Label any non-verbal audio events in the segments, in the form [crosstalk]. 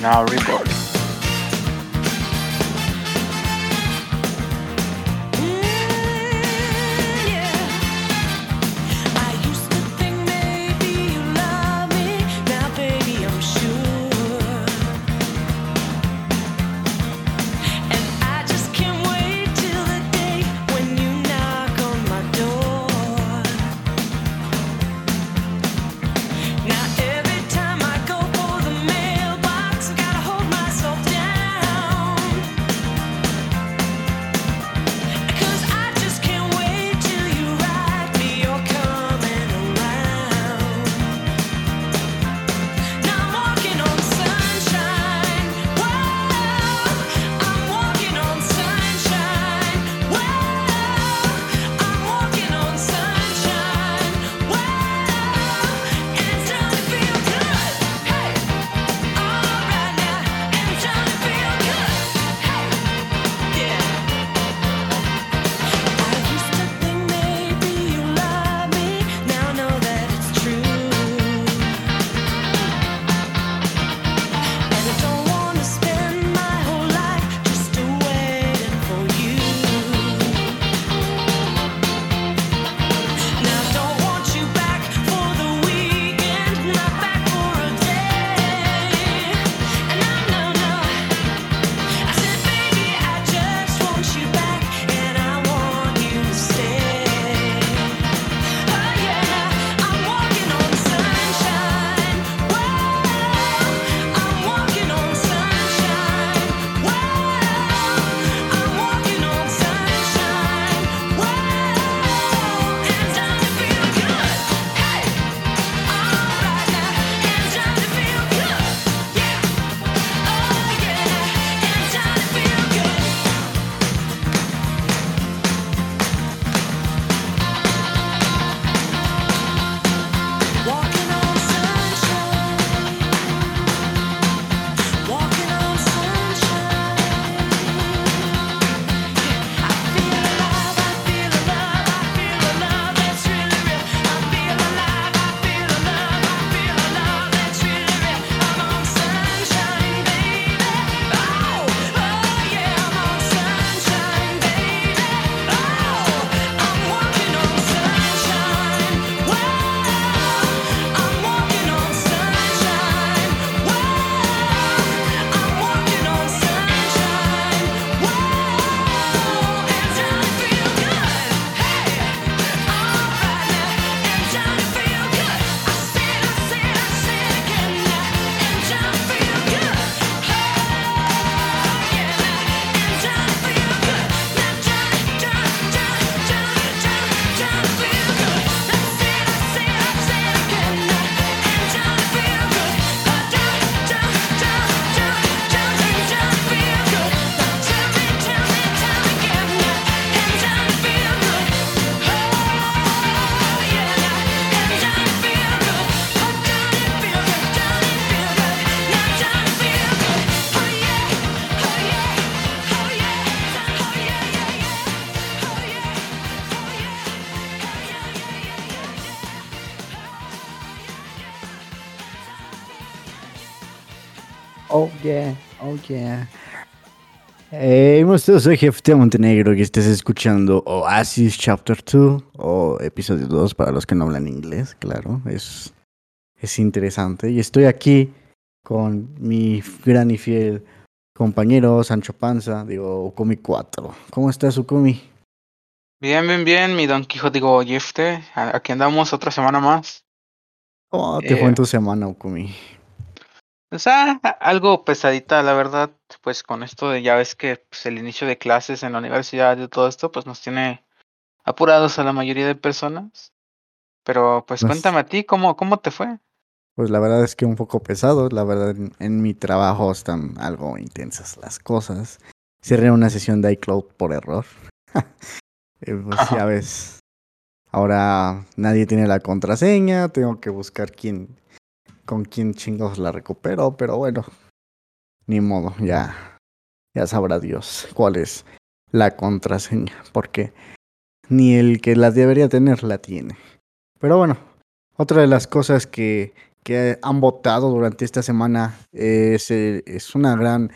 Now recording. Hey, soy Jefe de Montenegro y estés escuchando Oasis Chapter 2 o episodio 2 para los que no hablan inglés, claro, es, es interesante. Y estoy aquí con mi gran y fiel compañero Sancho Panza, digo, Ukumi 4. ¿Cómo estás, Ukumi? Bien, bien, bien, mi Don Quijote, digo, Jefte, aquí andamos otra semana más. ¿Cómo te fue en eh, tu semana, Ukumi? O sea, algo pesadita, la verdad, pues con esto de ya ves que pues, el inicio de clases en la universidad y todo esto, pues nos tiene apurados a la mayoría de personas. Pero pues, pues cuéntame a ti, ¿cómo, ¿cómo te fue? Pues la verdad es que un poco pesado, la verdad en, mi trabajo están algo intensas las cosas. Cerré una sesión de iCloud por error. [laughs] Eh, pues ya ves, ahora nadie tiene la contraseña, tengo que buscar quién, con quién chingos la recupero, pero bueno, ni modo, ya, ya sabrá Dios cuál es la contraseña, porque ni el que la debería tener la tiene. Pero bueno, otra de las cosas que que han votado durante esta semana. es, es una gran...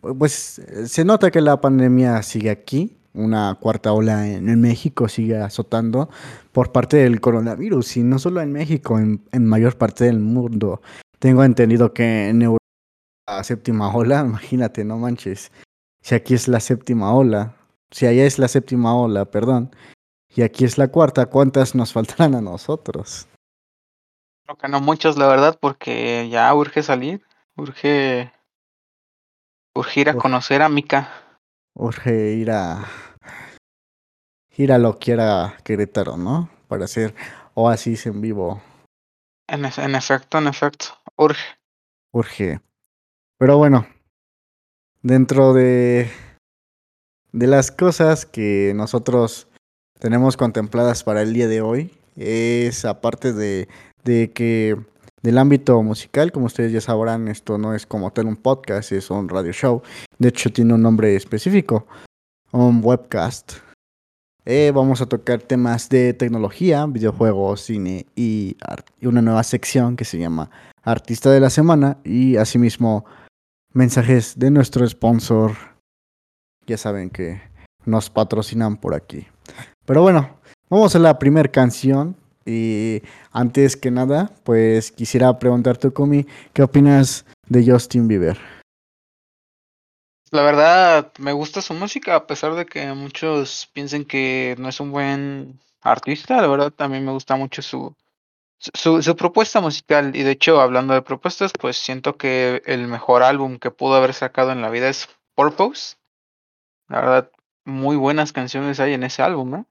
Pues se nota que la pandemia sigue aquí, una cuarta ola en, México sigue azotando por parte del coronavirus y no solo en México, en, en mayor parte del mundo. Tengo entendido que en Europa la séptima ola, [laughs] imagínate, no manches. Si aquí es la séptima ola, si allá es la séptima ola, perdón, y aquí es la cuarta, ¿cuántas nos [laughs] faltarán a nosotros? Creo que no muchas, la verdad, porque ya urge salir, urge, urge ir a conocer a Mika. Urge ir a ir a lo que era Querétaro, ¿no? Para hacer oasis en vivo. En, en efecto, en efecto, urge. Urge. Pero bueno, dentro de, de las cosas que nosotros tenemos contempladas para el día de hoy, es aparte de, de que del ámbito musical, como ustedes ya sabrán, esto no es como tal un podcast, es un radio show. De hecho, tiene un nombre específico, un webcast. Eh, vamos a tocar temas de tecnología, videojuegos, cine y, y una nueva sección que se llama Artista de la Semana y asimismo mensajes de nuestro sponsor. Ya saben que nos patrocinan por aquí. Pero bueno, vamos a la primera canción. Y antes que nada, pues quisiera preguntarte, Kumi, ¿qué opinas de Justin Bieber? La verdad, me gusta su música, a pesar de que muchos piensen que no es un buen artista. La verdad, también me gusta mucho su, su, su, propuesta musical, y de hecho, hablando de propuestas, pues siento que el mejor álbum que pudo haber sacado en la vida es Purpose. La verdad, muy buenas canciones hay en ese álbum, ¿no?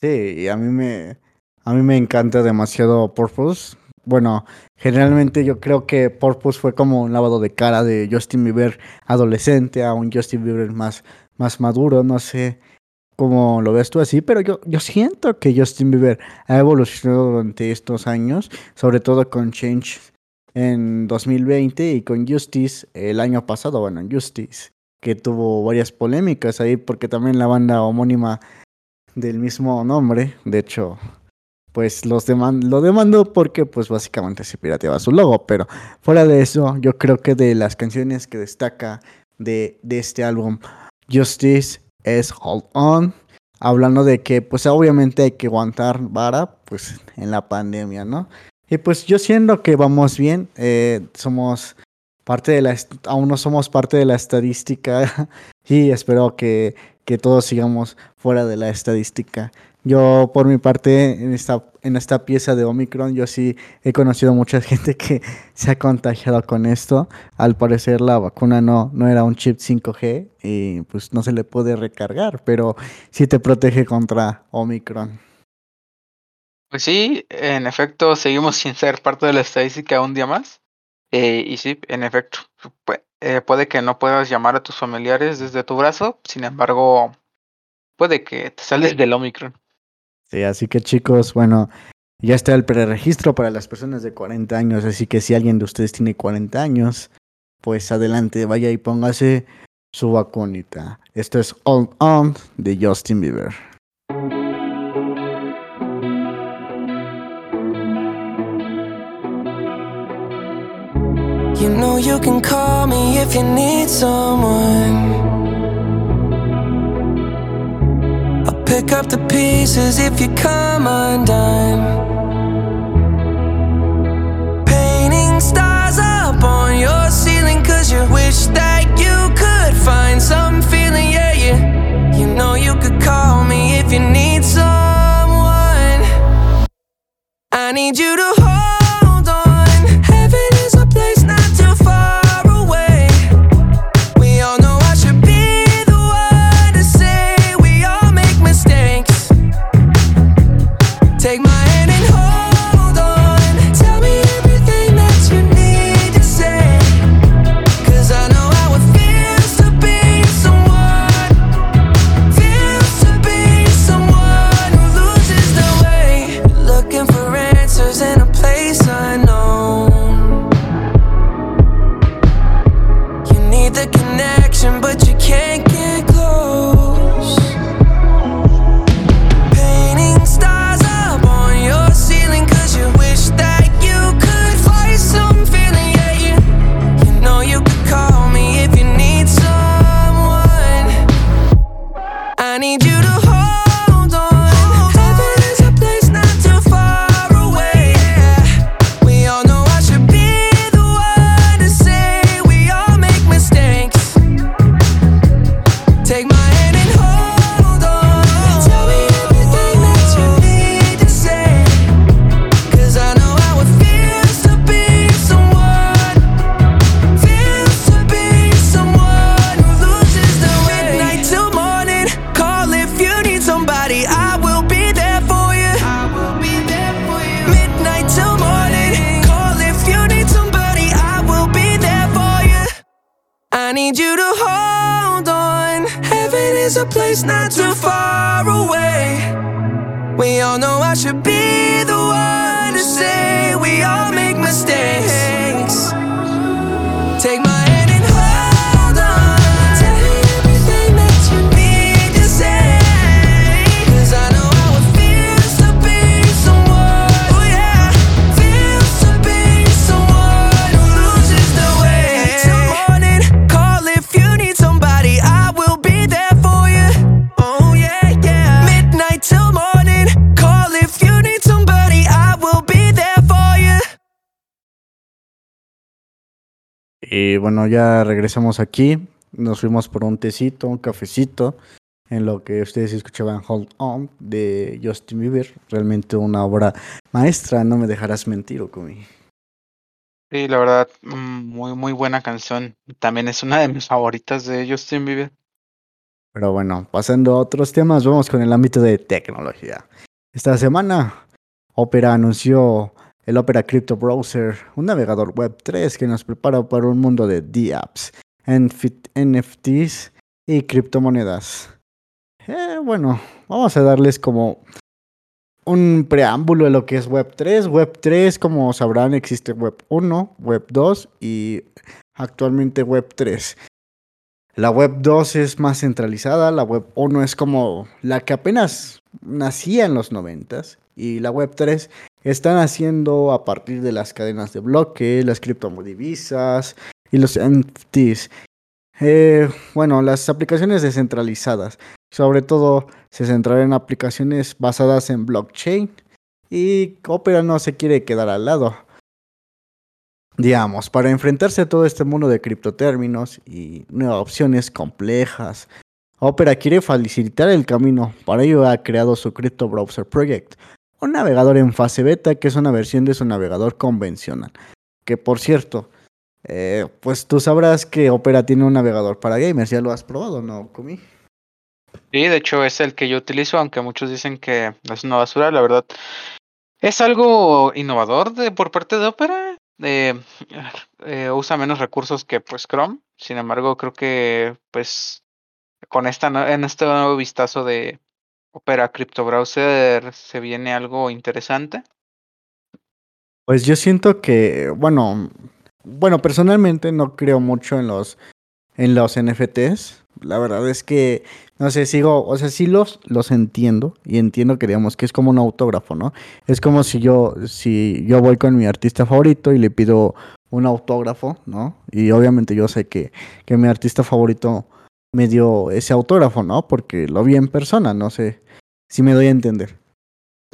Sí, y a mí me, a mí me encanta demasiado Purpose. Bueno, generalmente yo creo que Purpose fue como un lavado de cara de Justin Bieber adolescente a un Justin Bieber más, más maduro, no sé como lo ves tú así, pero yo, yo siento que Justin Bieber ha evolucionado durante estos años, sobre todo con Change en 2020 y con Justice el año pasado, bueno, Justice, que tuvo varias polémicas ahí porque también la banda homónima del mismo nombre, de hecho, pues los lo demandó porque pues básicamente se pirateaba su logo, pero fuera de eso, yo creo que de las canciones que destaca de, de este álbum, Justice es Hold On, hablando de que pues obviamente hay que aguantar vara pues en la pandemia, ¿no? Y pues yo siento que vamos bien, eh, somos parte de la, aún no somos parte de la estadística [laughs] y espero que, que todos sigamos fuera de la estadística. Yo, por mi parte, en esta, en esta pieza de Omicron, yo sí he conocido mucha [laughs] gente que se ha contagiado con esto. Al parecer la vacuna no, no era un chip 5G y pues no se le puede recargar, pero sí te protege contra Omicron. Pues sí, en efecto, seguimos [laughs] sin ser parte de la estadística un día más. Eh, y sí, en efecto, eh, puede que no puedas llamar a tus familiares desde tu brazo, sin embargo, puede que te sales del Omicron. Sí, así que chicos, bueno, ya está el preregistro para las personas de 40 años, así que si alguien de ustedes tiene 40 años, pues adelante, vaya y póngase su vacunita. Esto es All On de Justin Bieber. You. Pick up the pieces if you come undone. Painting stars up on your ceiling, cause you wish that you could find some feeling, yeah, yeah. You know you could call me if you need someone. I need you to hold. Bueno, ya regresamos aquí. Nos fuimos por un tecito, un cafecito. En lo que ustedes escuchaban Hold On de Justin Bieber. Realmente una obra maestra, no me dejarás mentir, Okumi. Sí, la verdad, mm, muy, muy buena canción. También es una de mis favoritas de Justin Bieber. Pero bueno, pasando a otros temas, vamos con el ámbito de tecnología. Esta semana, Opera anunció el Opera Crypto Browser, un navegador web 3 que nos prepara para un mundo de DApps, NF- NFTs y criptomonedas. Eh, bueno, vamos a darles como un preámbulo de lo que es Web 3. Web 3, como sabrán, existe Web 1, Web 2 y actualmente Web 3. La Web 2 es más centralizada, la Web 1 es como la que apenas nacía en los 90 y la Web 3 está naciendo a partir de las cadenas de bloque, las criptodivisas y los NFTs. Eh, bueno, las aplicaciones descentralizadas, sobre todo se centrarán en aplicaciones basadas en blockchain y Opera no se quiere quedar al lado. Digamos, para enfrentarse a todo este mundo de criptotérminos y nuevas opciones complejas, Opera quiere facilitar el camino. Para ello ha creado su Crypto Browser Project, un navegador en fase beta que es una versión de su navegador convencional. Que por cierto, eh, pues tú sabrás que Opera tiene un navegador para gamers, ya lo has probado, ¿no, Kumi? Sí, de hecho es el que yo utilizo, aunque muchos dicen que es una basura, la verdad. Es algo innovador de, por parte de Opera. eh, eh, usa menos recursos que pues Chrome. Sin embargo, creo que pues con esta en este nuevo vistazo de Opera Crypto Browser se viene algo interesante. Pues yo siento que, bueno, bueno, personalmente no creo mucho en los en los NFTs. La verdad es que no sé, sigo, o sea, sí los los entiendo y entiendo que digamos que es como un autógrafo, ¿no? Es como si yo si yo voy con mi artista favorito y le pido un autógrafo, ¿no? Y obviamente yo sé que que mi artista favorito me dio ese autógrafo, ¿no? Porque lo vi en persona, no sé si me doy a entender.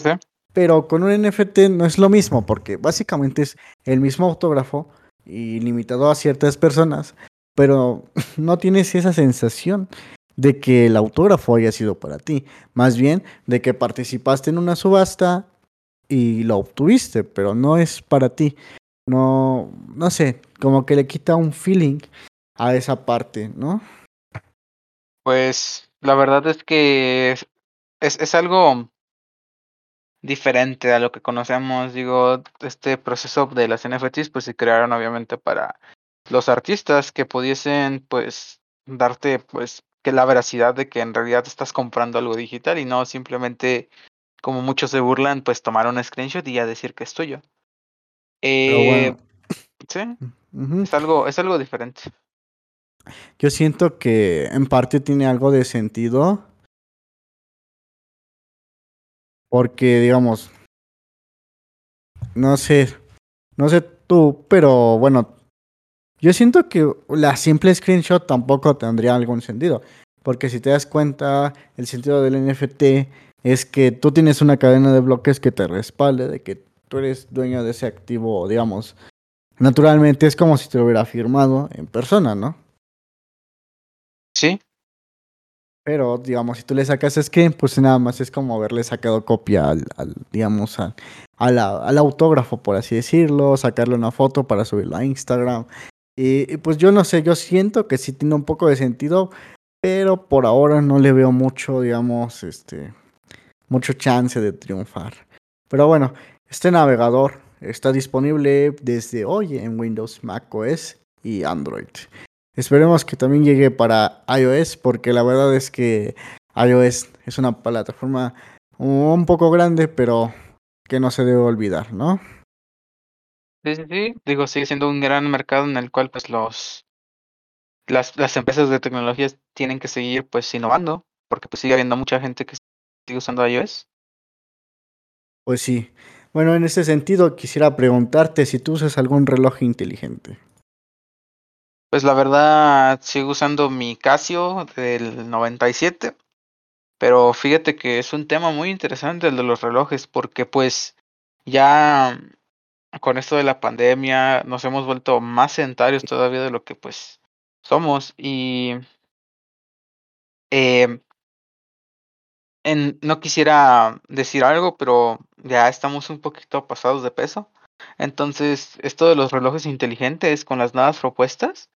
¿sí? Pero con un NFT no es lo mismo, porque básicamente es el mismo autógrafo y limitado a ciertas personas, pero [laughs] no tienes esa sensación de que el autógrafo haya sido para ti, más bien de que participaste en una subasta y lo obtuviste, pero no es para ti. No, no sé, como que le quita un feeling a esa parte, ¿no? Pues la verdad es que es, es, algo diferente a lo que conocemos. Digo, este proceso de las NFTs pues se crearon obviamente para los artistas que pudiesen pues darte pues que la veracidad de que en realidad estás comprando algo digital y no simplemente como muchos se burlan pues tomar un screenshot y ya decir que es tuyo. Pero Eh, bueno, sí, es algo, es algo diferente. Yo siento que en parte tiene algo de sentido. Porque, digamos, no sé, no sé tú, pero bueno, yo siento que la simple screenshot tampoco tendría algún sentido. Porque si te das cuenta, el sentido del NFT es que tú tienes una cadena de bloques que te respalde, de que tú eres dueño de ese activo, digamos. Naturalmente es como si te lo hubiera firmado en persona, ¿no? Sí, Pero, digamos, si tú le sacas screen, pues nada más es como haberle sacado copia al, digamos, al, al autógrafo, por así decirlo, sacarle una foto para subirlo a Instagram. Y, y, pues yo no sé, yo siento que sí tiene un poco de sentido, pero por ahora no le veo mucho, digamos, este, mucho chance de triunfar. Pero bueno, este navegador está disponible desde hoy en Windows, macOS y Android. Esperemos que también llegue para iOS, porque la verdad es que iOS es una plataforma un poco grande, pero que no se debe olvidar, ¿no? Sí, sí, sí. Digo, sigue siendo un gran mercado en el cual pues los las, las empresas de tecnologías tienen que seguir pues innovando, porque pues sigue habiendo mucha gente que sigue usando iOS. Pues sí. Bueno, en ese sentido quisiera preguntarte si tú usas algún reloj inteligente. Pues la verdad sigo usando mi Casio del 97, pero fíjate que es un tema muy interesante el de los relojes, porque pues ya con esto de la pandemia nos hemos vuelto más sedentarios todavía de lo que pues somos y eh, en, no quisiera decir algo, pero ya estamos un poquito pasados de peso. Entonces, esto de los relojes inteligentes con las nuevas propuestas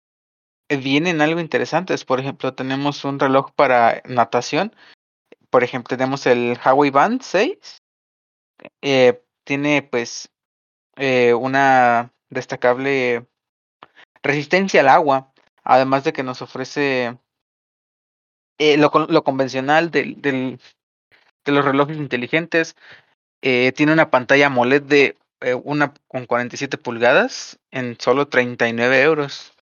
vienen algo interesantes. Por ejemplo, tenemos un reloj para natación. Por ejemplo, tenemos el Huawei Band 6. Eh, tiene pues eh, una destacable resistencia al agua, además de que nos ofrece eh, lo, lo, convencional del, del, de los relojes inteligentes. Eh, tiene una pantalla AMOLED de eh, una con 47 pulgadas en solo 39 euros.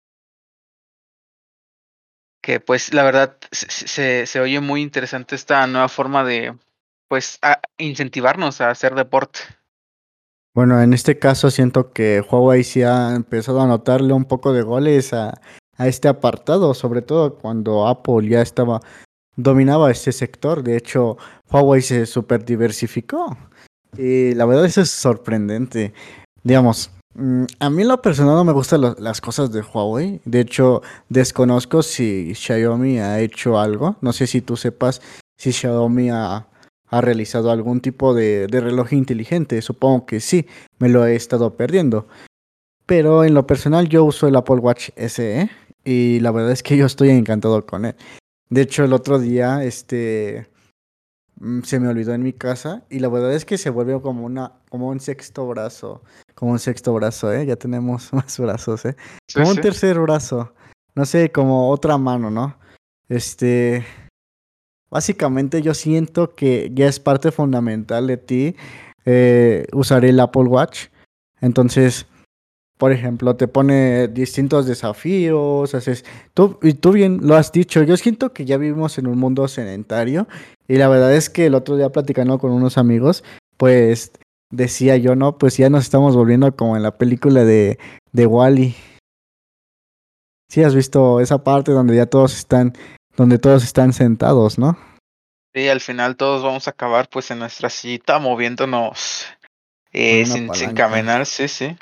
Que pues la verdad se, se, oye muy interesante esta nueva forma de pues a incentivarnos a hacer deporte. Bueno, en este caso siento que Huawei sí ha empezado a notarle un poco de goles a, a este apartado, sobre todo cuando Apple ya estaba dominaba este sector. De hecho, Huawei se super diversificó. Y la verdad eso es sorprendente. Digamos, a mí en lo personal no me gustan las cosas de Huawei. De hecho, desconozco si Xiaomi ha hecho algo. No sé si tú sepas si Xiaomi ha, ha realizado algún tipo de, de, reloj inteligente. Supongo que sí, me lo he estado perdiendo. Pero en lo personal yo uso el Apple Watch SE y la verdad es que yo estoy encantado con él. De hecho, el otro día, este, se me olvidó en mi casa y la verdad es que se volvió como una, como un sexto brazo, como un sexto brazo, ¿eh? Ya tenemos [laughs] más brazos, ¿eh? Como sí, un tercer brazo, no sé, como otra mano, ¿no? Este, básicamente yo siento que ya es parte fundamental de ti eh, usar el Apple Watch. Entonces, por ejemplo, te pone distintos desafíos, haces, tú, y tú bien lo has dicho, yo siento que ya vivimos en un mundo sedentario y la verdad es que el otro día platicando con unos amigos, pues decía yo, no, pues ya nos estamos volviendo como en la película de, de Wally. Sí, has visto esa parte donde ya todos están, donde todos están sentados, ¿no? Sí, al final todos vamos a acabar pues en nuestra cita moviéndonos eh, sin, sin caminar, sí, sí.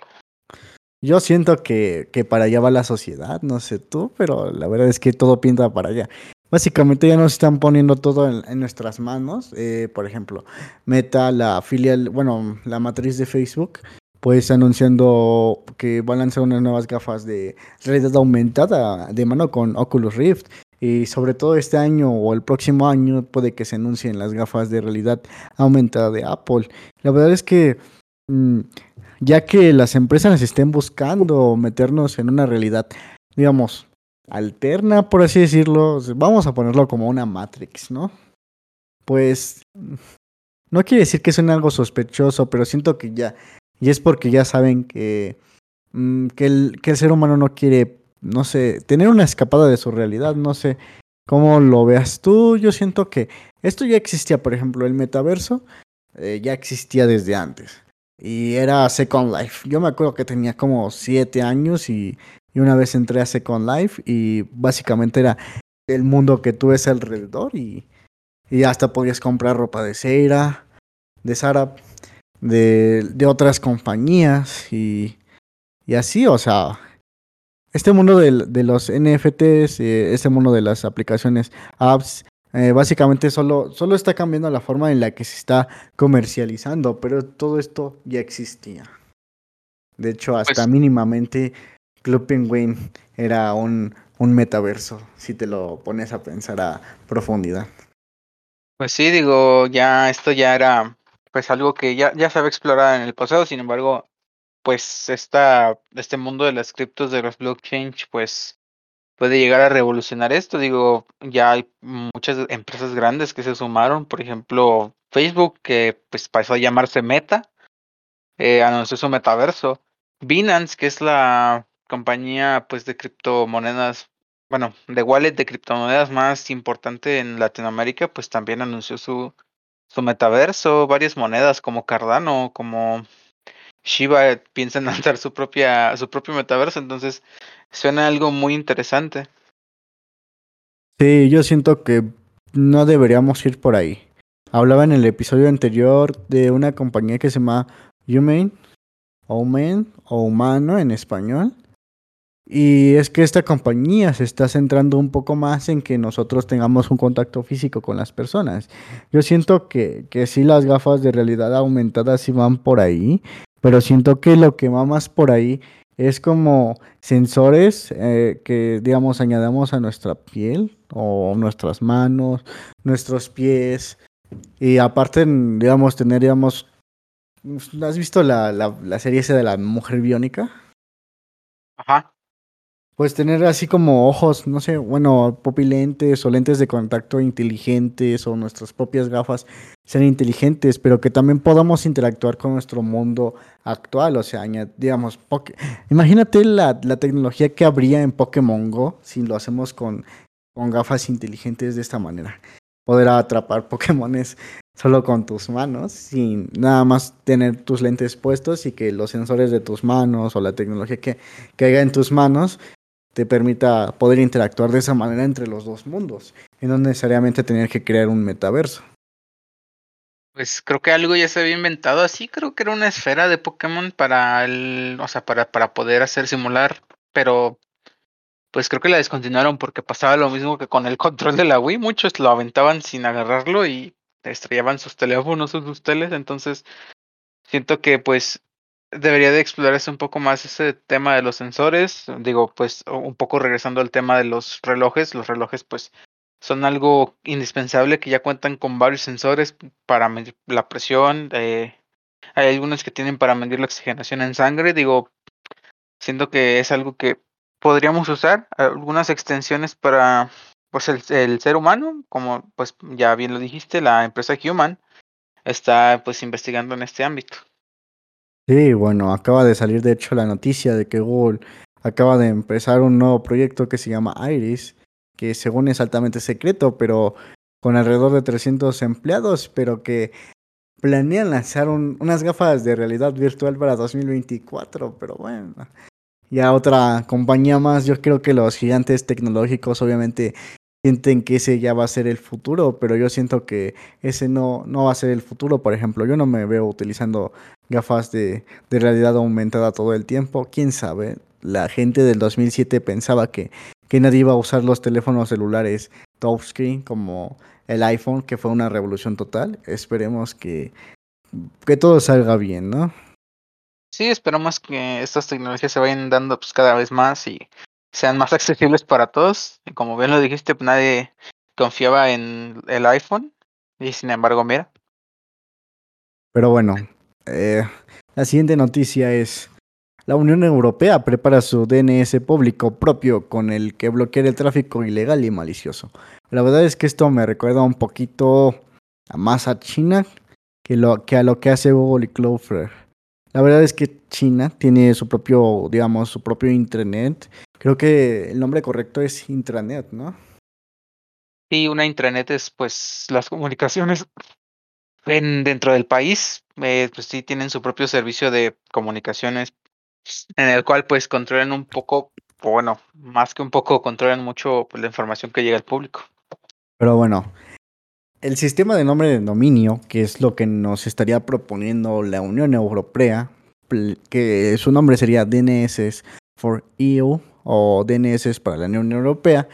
Yo siento que, que, para allá va la sociedad, no sé tú, pero la verdad es que todo pinta para allá. Básicamente ya nos están poniendo todo en, nuestras manos. Eh, por ejemplo, Meta, la filial, bueno, la matriz de Facebook, pues anunciando que va a lanzar unas nuevas gafas de realidad aumentada de mano con Oculus Rift. Y sobre todo este año o el próximo año puede que se anuncien las gafas de realidad aumentada de Apple. La verdad es que mmm, ya que las empresas estén buscando meternos en una realidad, digamos, alterna, por así decirlo, vamos a ponerlo como una Matrix, ¿no? Pues no quiere decir que suene algo sospechoso, pero siento que ya, y es porque ya saben que, mmm, que, el, ser humano no quiere, no sé, tener una escapada de su realidad, no sé cómo lo veas tú, yo siento que esto ya existía, por ejemplo, el metaverso eh, ya existía desde antes y era Second Life. Yo me acuerdo que tenía como siete años y, y, una vez entré a Second Life y básicamente era el mundo que tú ves alrededor y, y hasta podías comprar ropa de Seira, de Zara, de, de otras compañías y, y así, o sea, este mundo de, de los NFTs, eh, este mundo de las aplicaciones, apps, eh, básicamente solo, solo está cambiando la forma en la que se está comercializando, pero todo esto ya existía. De hecho, hasta pues, mínimamente Club Penguin era un, un metaverso, si te lo pones a pensar a profundidad. Pues sí, digo, ya esto ya era pues algo que ya, ya se había explorado en el pasado, sin embargo, pues esta, este mundo de las criptos, de los blockchain, pues puede llegar a revolucionar esto. Digo, ya hay muchas empresas grandes que se sumaron, por ejemplo, Facebook, que pues pasó a llamarse Meta, eh, anunció su metaverso. Binance, que es la compañía pues de criptomonedas, bueno, de wallet de criptomonedas más importante en Latinoamérica, pues también anunció su, su metaverso, varias monedas como Cardano, como Shiba piensan [laughs] lanzar su propia su propio metaverso, entonces suena algo muy interesante. Sí, yo siento que no deberíamos ir por ahí. Hablaba en el episodio anterior de una compañía que se llama Human, Human o Humano en español. Y es que esta compañía se está centrando un poco más en que nosotros tengamos un contacto físico con las personas. Yo siento que, que sí las gafas de realidad aumentada sí van por ahí, pero siento que lo que va más por ahí es como sensores eh, que, digamos, añadamos a nuestra piel o nuestras manos, nuestros pies. Y aparte, digamos, tener, digamos, ¿has visto la, la, la serie esa de la mujer biónica? Ajá. Pues tener así como ojos, no sé, bueno, popilentes o lentes de contacto inteligentes o nuestras propias gafas sean inteligentes, pero que también podamos interactuar con nuestro mundo actual. O sea, digamos, imagínate la, la, tecnología que habría en Pokémon Go si lo hacemos con, con gafas inteligentes de esta manera. Poder atrapar [laughs] Pokémones solo con tus manos, sin nada más tener tus lentes puestos y que los sensores de tus manos o la tecnología que caiga en tus manos te permita poder interactuar de esa manera entre los dos mundos y no necesariamente tener que crear un metaverso. Pues creo que algo ya se había inventado así, creo que era una esfera de Pokémon para el, o sea, para, para poder hacer simular, pero pues creo que la descontinuaron porque pasaba lo mismo que con el [laughs] control de la Wii, muchos lo aventaban sin agarrarlo y estrellaban sus teléfonos o sus teles, entonces siento que pues debería de explorarse un poco más ese tema de los sensores. Digo, pues un poco regresando al tema de los relojes. Los relojes pues son algo indispensable que ya cuentan con varios sensores para medir la presión. Eh, hay algunos que tienen para medir la oxigenación en sangre. Digo, siento que es algo que podríamos usar. Algunas extensiones para pues el, el ser humano, como pues ya bien lo dijiste, la empresa Human está pues investigando en este ámbito. Sí, bueno, acaba de salir de hecho la noticia de que Google acaba de empezar un nuevo proyecto que se llama Iris, que según es altamente secreto, pero con alrededor de 300 empleados, pero que planean lanzar un, unas gafas de realidad virtual para 2024, pero bueno. Ya otra compañía más, yo creo que los gigantes tecnológicos obviamente sienten que ese ya va a ser el futuro, pero yo siento que ese no, no va a ser el futuro. Por ejemplo, yo no me veo utilizando gafas de, realidad aumentada todo el tiempo. ¿Quién sabe? La gente del 2007 pensaba que, que nadie iba a usar los teléfonos celulares touchscreen como el iPhone, que fue una revolución total. Esperemos que, que todo salga bien, ¿no? Sí, esperamos que estas tecnologías se vayan dando pues cada vez más y sean más accesibles para todos. Y como bien lo dijiste, pues nadie confiaba en el iPhone. Y sin embargo, mira. Pero bueno, eh, la siguiente noticia es, la Unión Europea prepara su DNS público propio con el que bloquear el tráfico ilegal y malicioso. La verdad es que esto me recuerda un poquito más a China que, lo, que a lo que hace Google y Cloudflare. La verdad es que China tiene su propio, digamos, su propio intranet. Creo que el nombre correcto es intranet, ¿no? Sí, una intranet es pues las comunicaciones en, dentro del país, eh, pues sí tienen su propio servicio de comunicaciones en el cual pues controlan un poco, bueno, más que un poco, controlan mucho pues, la información que llega al público. Pero bueno, el sistema de nombre de dominio, que es lo que nos estaría proponiendo la Unión Europea, que su nombre sería DNS for EU o DNS para la Unión Europea,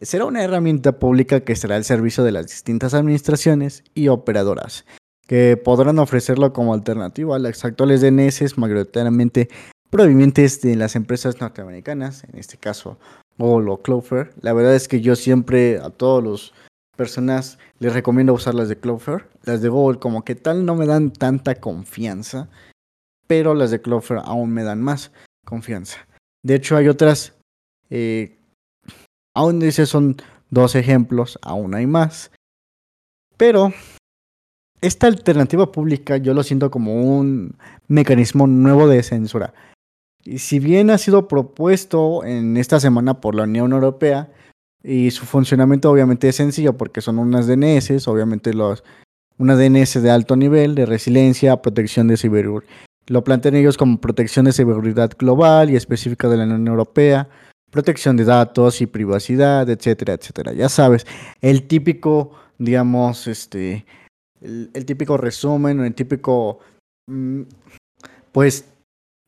será una herramienta pública que estará al servicio de las distintas administraciones y operadoras, que podrán ofrecerlo como alternativa a las actuales DNS mayoritariamente provenientes de las empresas norteamericanas, en este caso Google o Cloudflare. La verdad es que yo siempre a todas las personas les recomiendo usar las de Cloudflare. Las de Google como que tal no me dan tanta confianza, pero las de Cloudflare aún me dan más confianza. De hecho hay otras eh, Aún dice son dos ejemplos, aún hay más. Pero esta alternativa pública yo lo siento como un mecanismo nuevo de censura. Y si bien ha sido propuesto en esta semana por la Unión Europea, y su funcionamiento obviamente es sencillo porque son unas DNS, obviamente los, una DNS de alto nivel, de resiliencia, protección de ciberseguridad. Lo plantean ellos como protección de seguridad global y específica de la Unión Europea, protección de datos y privacidad, etcétera, etcétera. Ya sabes, el típico, digamos, este, el, típico resumen, el típico, mm, pues,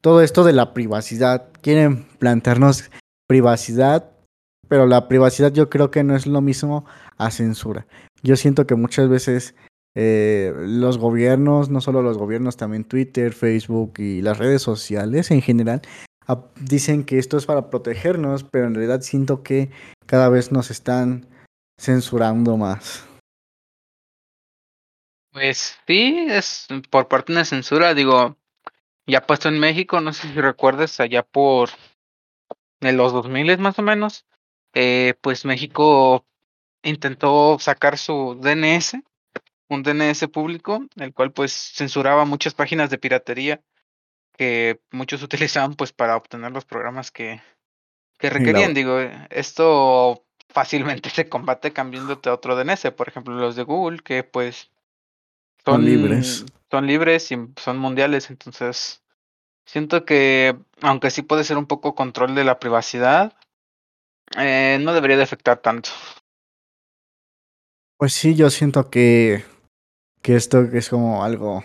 todo esto de la privacidad. Quieren plantearnos privacidad, pero la privacidad yo creo que no es lo mismo a censura. Yo siento que muchas veces eh, los gobiernos, no solo los gobiernos, también Twitter, Facebook y las redes sociales en general, dicen que esto es para protegernos, pero en realidad siento que cada vez nos están censurando más. Pues sí, es por parte de una censura, digo, ya puesto en México, no sé si recuerdas, allá por en los 2000 más o menos, eh, pues México intentó sacar su DNS, un DNS público, el cual pues censuraba muchas páginas de piratería que muchos [laughs] utilizaban pues para obtener los programas que, que requerían. Digo, esto fácilmente [laughs] se combate cambiándote a otro DNS, por ejemplo los de Google, que pues son, libres. Son libres y son mundiales, entonces siento que, aunque sí puede ser un poco control de la privacidad, eh, no debería de afectar tanto. Pues sí, yo siento que, que esto es como algo,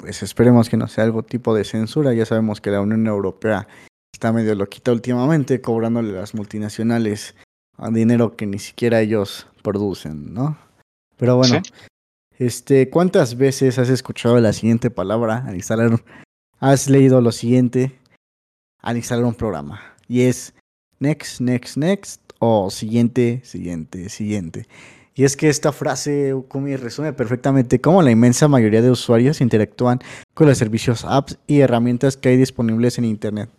pues esperemos que no sea algo tipo de censura. Ya sabemos que la Unión Europea está medio loquita últimamente, cobrándole a las multinacionales a dinero que ni siquiera ellos producen, ¿no? Pero bueno, este, ¿cuántas veces has escuchado la siguiente palabra al instalar? Has leído lo siguiente al instalar un programa y es next, next, next o siguiente, siguiente, siguiente. Y es que esta frase, Ukumi, resume perfectamente cómo la inmensa mayoría de usuarios interactúan con los servicios, apps y herramientas que hay disponibles en Internet.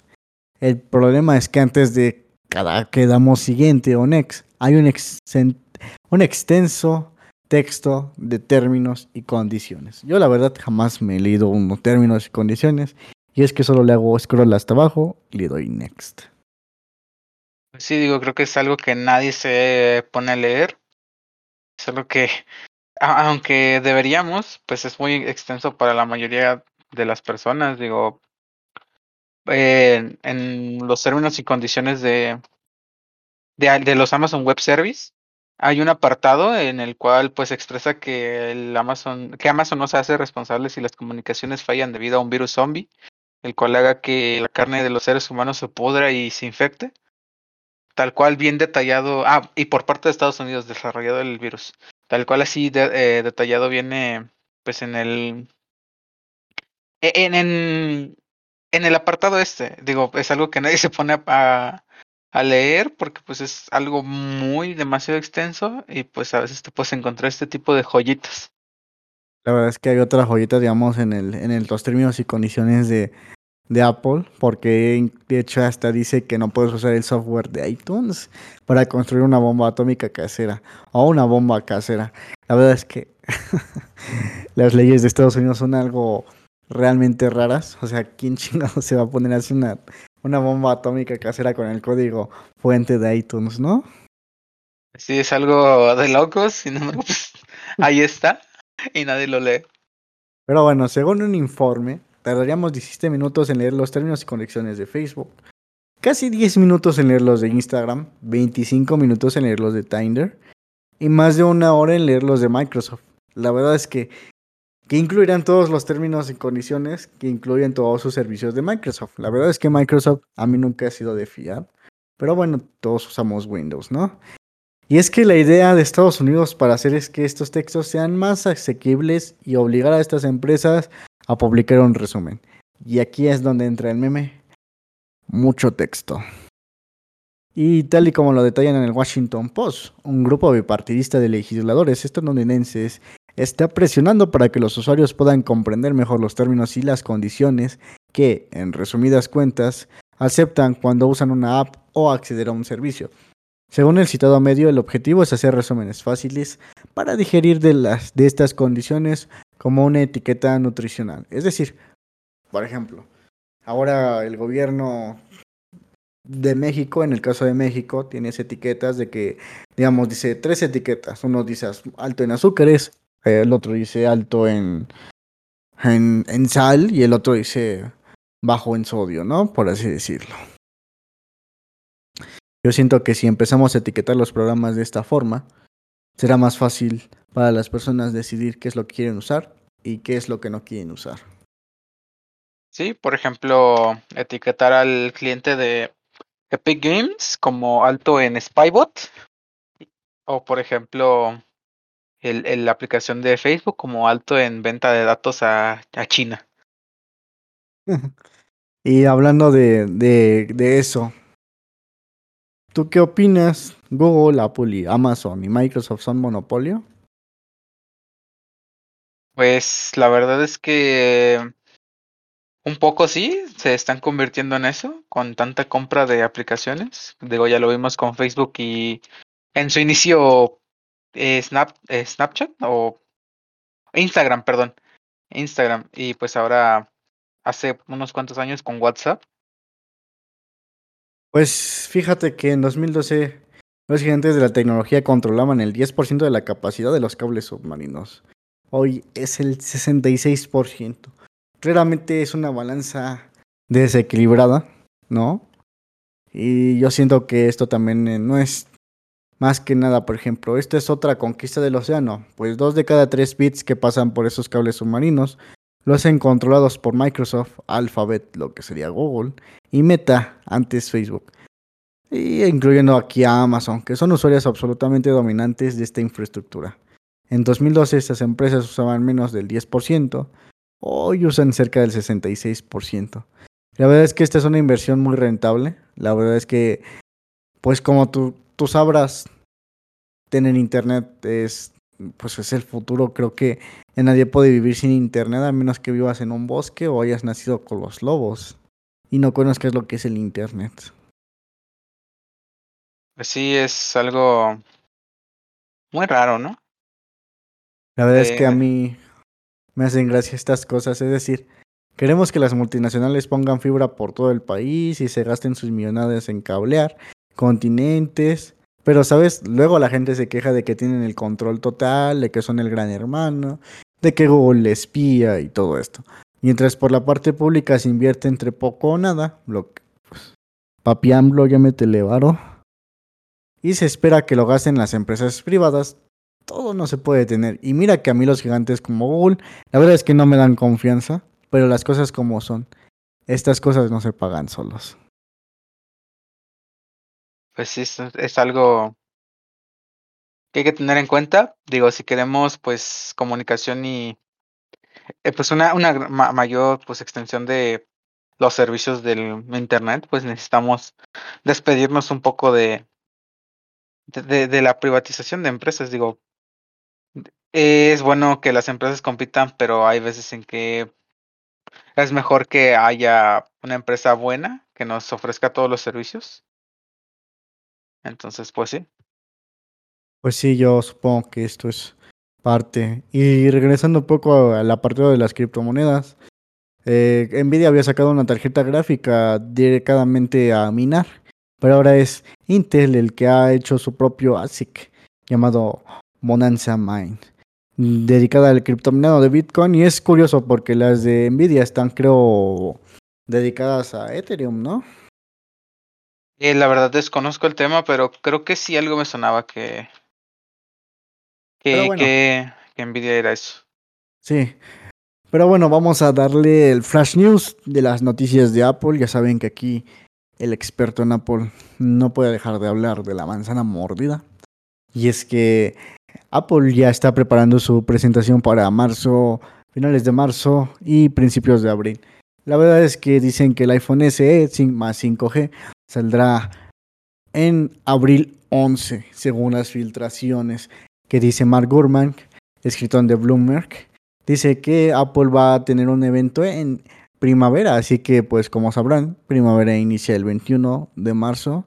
El problema es que antes de cada que damos siguiente o next, hay un, extenso texto de términos y condiciones. Yo la verdad jamás me he leído unos términos y condiciones y es que solo le hago scroll hasta abajo y le doy next. Sí, digo, creo que es algo que nadie se pone a leer. Es algo que, aunque deberíamos, pues es muy extenso para la mayoría de las personas. Digo, en, en los términos y condiciones de, de, de los Amazon Web Service, hay un apartado en el cual pues expresa que el Amazon, que Amazon no se hace responsable si las comunicaciones fallan debido a un virus zombie, el cual haga que la carne de los seres humanos se pudra y se infecte. Tal cual bien detallado, ah, y por parte de Estados Unidos desarrollado el virus. Tal cual así eh, detallado viene pues en el e, en, en, en el apartado este. Digo, es algo que [laughs] nadie se pone a, a leer porque pues es algo muy demasiado extenso y pues a veces te puedes encontrar este tipo de joyitas. La verdad es que hay otras joyitas, digamos, en el, en el, los términos y condiciones de, de Apple, porque de hecho hasta dice que no puedes usar el software de iTunes para construir una bomba atómica casera o una bomba casera. La verdad es que [laughs] las leyes de Estados Unidos son algo realmente raras. O sea, ¿quién chingado se va a poner a hacer una una bomba atómica casera con el código fuente de iTunes, ¿no? Sí, es algo de locos, sin embargo, pues, ahí está y nadie lo lee. Pero bueno, según un informe, tardaríamos 17 minutos en leer los términos y conexiones de Facebook, casi 10 minutos en leer los de Instagram, 25 minutos en leer los de Tinder y más de una hora en leer los de Microsoft. La verdad es que que incluirán todos los términos y condiciones que incluyen todos sus servicios de Microsoft. La verdad es que Microsoft a mí nunca ha sido de fiar, pero bueno, todos usamos Windows, ¿no? Y es que la idea de Estados Unidos para hacer es que estos textos sean más asequibles y obligar a estas empresas a publicar un resumen. Y aquí es donde entra el meme. Mucho texto. Y tal y como lo detallan en el Washington Post, un grupo bipartidista de legisladores estadounidenses está presionando para que los usuarios puedan comprender mejor los términos y las condiciones que, en resumidas cuentas, aceptan cuando usan una app o acceder a un servicio. Según el citado medio, el objetivo es hacer resúmenes fáciles para digerir de, las, de estas condiciones como una etiqueta nutricional. Es decir, por ejemplo, ahora el gobierno de México, en el caso de México, tienes etiquetas de que, digamos, dice tres etiquetas. Uno dice alto en azúcares, el otro dice alto en, en, en sal y el otro dice bajo en sodio, ¿no? Por así decirlo. Yo siento que si empezamos a etiquetar los programas de esta forma, será más fácil para las personas decidir qué es lo que quieren usar y qué es lo que no quieren usar. Sí, por ejemplo, etiquetar al cliente de Epic Games como alto en Spybot. O por ejemplo, el, la aplicación de Facebook como alto en venta de datos a, a China. [laughs] y hablando de, de, de eso, ¿tú qué opinas? ¿Google, Apple y Amazon y Microsoft son monopolio? Pues la verdad es que un poco sí, se están convirtiendo en eso con tanta compra de aplicaciones. Digo, ya lo vimos con Facebook y en su inicio eh, Snap, eh, Snapchat o Instagram, perdón. Instagram. Y pues ahora hace unos cuantos años con WhatsApp. Pues fíjate que en 2012 los gigantes de la tecnología controlaban el 10% de la capacidad de los cables submarinos. Hoy es el 66% claramente es una balanza desequilibrada, ¿no? Y yo siento que esto también eh, no es más que nada, por ejemplo, esta es otra conquista del océano, pues dos de cada tres bits que pasan por esos cables submarinos lo hacen controlados por Microsoft, Alphabet, lo que sería Google, y Meta, antes Facebook. Y incluyendo aquí a Amazon, que son usuarios absolutamente dominantes de esta infraestructura. En 2012 estas empresas usaban menos del 10%, Hoy usan cerca del 66%. La verdad es que esta es una inversión muy rentable. La verdad es que, pues como tú, tú sabrás, tener internet es, pues es el futuro. Creo que nadie puede vivir sin internet a menos que vivas en un bosque o hayas nacido con los lobos y no conozcas lo que es el internet. Pues sí, es algo muy raro, ¿no? La verdad es que a mí, me hacen gracia estas cosas. Es decir, queremos que las multinacionales pongan fibra por todo el país y se gasten sus millonadas en cablear continentes. Pero, ¿sabes? Luego la gente se queja de que tienen el control total, de que son el gran hermano, de que Google le espía y todo esto. Mientras por la parte pública se invierte entre poco o nada, lo que, pues, papi ya me televaro. Y se espera que lo gasten las empresas privadas, todo no se puede tener. Y mira que a mí los gigantes como Google, la verdad es que no me dan confianza, pero las cosas como son. Estas cosas no se pagan solos. Pues sí, es, algo que hay que tener en cuenta. Digo, si queremos pues comunicación y eh, pues una, mayor pues extensión de los servicios del internet, pues necesitamos despedirnos un poco de, de la privatización de empresas. Digo, es bueno que las empresas compitan, pero hay veces en que es mejor que haya una empresa buena que nos ofrezca todos los servicios. Entonces, pues sí. Pues sí, yo supongo que esto es parte. Y regresando un poco al apartado de las criptomonedas, eh, Nvidia había sacado una tarjeta gráfica directamente a minar, pero ahora es Intel el que ha hecho su propio ASIC llamado Bonanza Mine dedicada al criptominado de Bitcoin y es curioso porque las de Nvidia están creo dedicadas a Ethereum, ¿no? Eh, la verdad desconozco el tema, pero creo que sí algo me sonaba que que, que, Nvidia era eso. Sí. Pero bueno, vamos a darle el flash news de las noticias de Apple. Ya saben que aquí el experto en Apple no puede dejar de hablar de la manzana mordida. Y es que Apple ya está preparando su presentación para marzo, finales de marzo y principios de abril. La verdad es que dicen que el iPhone SE más 5G saldrá en abril 11, según las filtraciones que dice Mark Gurman, escritor de Bloomberg. Dice que Apple va a tener un evento en primavera, así que pues como sabrán, primavera inicia el 21 de marzo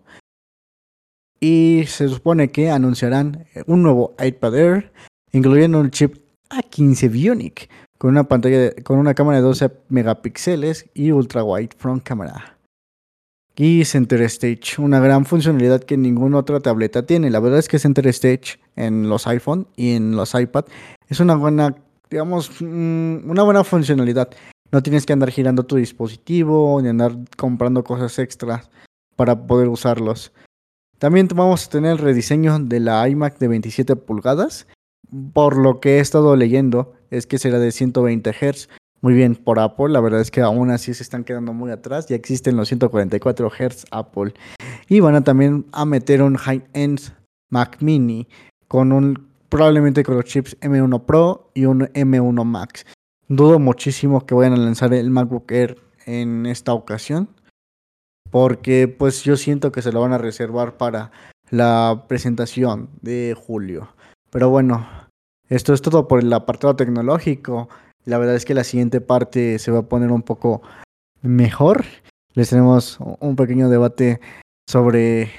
y se supone que anunciarán un nuevo iPad Air, incluyendo un chip A15 Bionic con una pantalla con una cámara de 12 megapíxeles y ultra wide front camera. Y Center Stage, una gran funcionalidad que ninguna otra tableta tiene. La verdad es que Center Stage en los iPhone y en los iPad es una buena, digamos, mm, una buena funcionalidad. No tienes que andar girando tu dispositivo ni andar comprando cosas extras para poder usarlos. También vamos a tener el rediseño de la iMac de 27 pulgadas. Por lo que he estado leyendo, es que será de 120 Hz. Muy bien por Apple, la verdad es que aún así se están quedando muy atrás. Ya existen los 144 Hz Apple. Y van a también a meter un high-end Mac Mini con un probablemente con los chips M1 Pro y un M1 Max. Dudo muchísimo que vayan a lanzar el MacBook Air en esta ocasión porque pues yo siento que se lo van a reservar para la presentación de julio. Pero bueno, esto es todo por el apartado tecnológico. La verdad es que la siguiente parte se va a poner un poco mejor. Les tenemos un pequeño debate sobre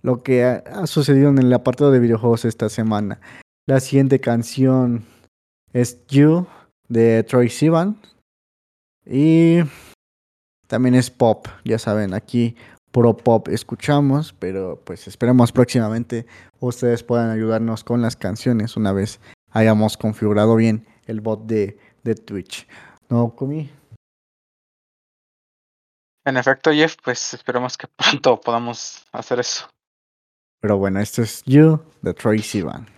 lo que ha sucedido en el apartado de videojuegos esta semana. La siguiente canción es You de Troy Sivan. Y también es pop, ya saben, aquí pro pop escuchamos, pero pues esperemos próximamente ustedes puedan ayudarnos con las canciones una vez hayamos configurado bien el bot de, de Twitch. ¿No, Kumi? En efecto, Jeff, pues esperemos que [laughs] pronto podamos hacer eso. Pero bueno, esto es You de Troy Sivan.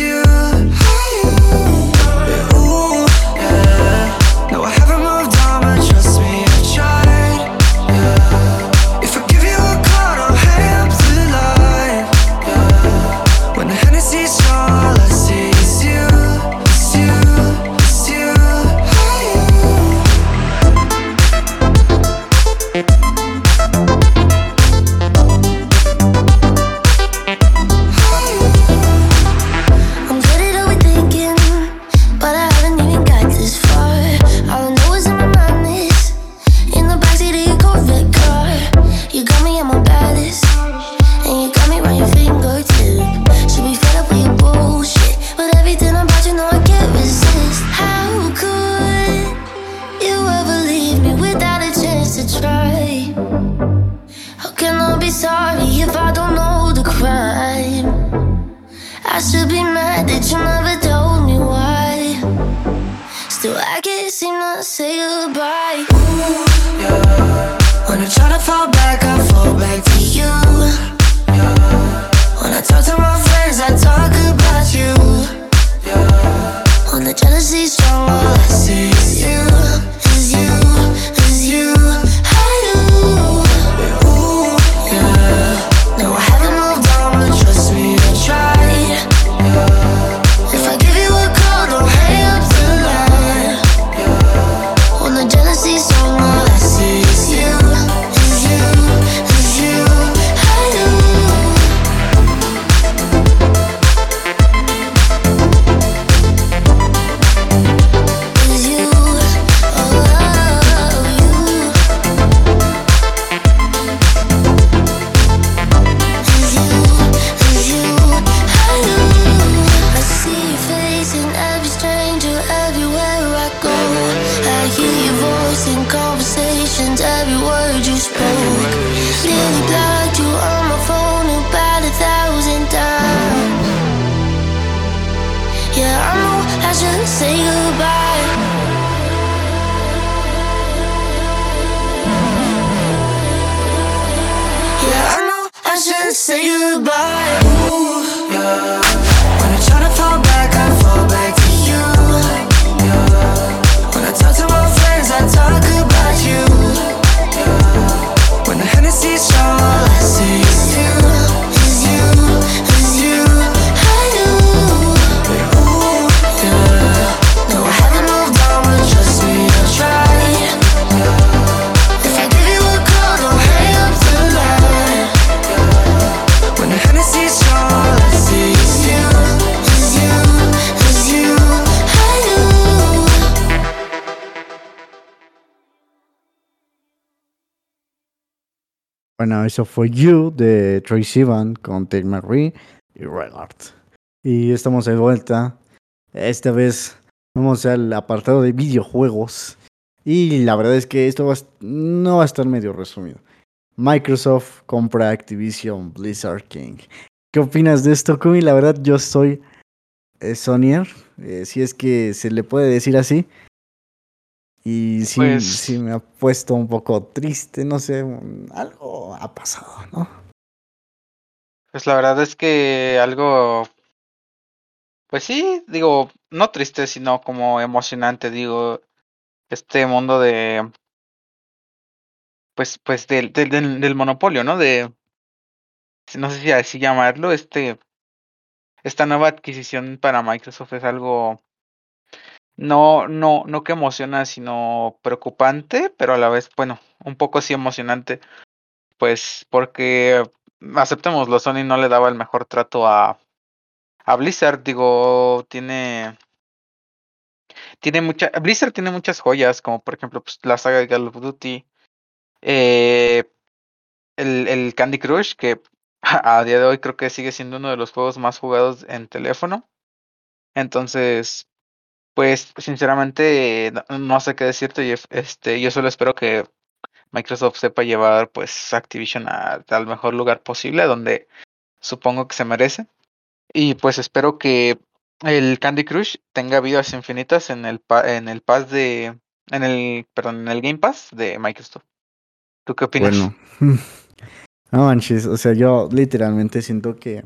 you Bueno, eso fue You de Troy Sivan con Tate McRae y Regard. Y estamos de vuelta. Esta vez vamos al apartado de videojuegos. Y la verdad es que esto no va a estar medio resumido. Microsoft compra Activision Blizzard King. ¿Qué opinas de esto, Kumi? La verdad, yo soy eh, Sonyer, eh, si es que se le puede decir así. Y sí, Pues- sí me ha puesto un poco triste, no sé, algo ha pasado, ¿no? Pues la verdad es que algo, pues sí, digo, no triste, sino como emocionante, digo, este mundo de, pues, pues del, del, del, del monopolio, ¿no? De, no sé si así llamarlo, este, esta nueva adquisición para Microsoft es algo no, no, no que emociona, sino preocupante, pero a la vez, bueno, un poco sí emocionante, pues porque aceptémoslo, Sony no le daba el mejor trato a, a Blizzard, digo, tiene tiene mucha Blizzard tiene muchas joyas, como por ejemplo pues, la saga de Call of Duty, eh, el, el Candy Crush, que a día de hoy creo que sigue siendo uno de los juegos más jugados en teléfono. Entonces, pues sinceramente no, no sé qué decirte, Jeff. Este, yo solo espero que Microsoft sepa llevar pues Activision al mejor lugar posible, donde supongo que se merece. Y pues espero que el Candy Crush tenga vidas infinitas en el pa- en el pass de en el perdón, en el Game Pass de Microsoft. ¿Tú qué opinas? Bueno, [laughs] no manches, o sea, yo literalmente siento que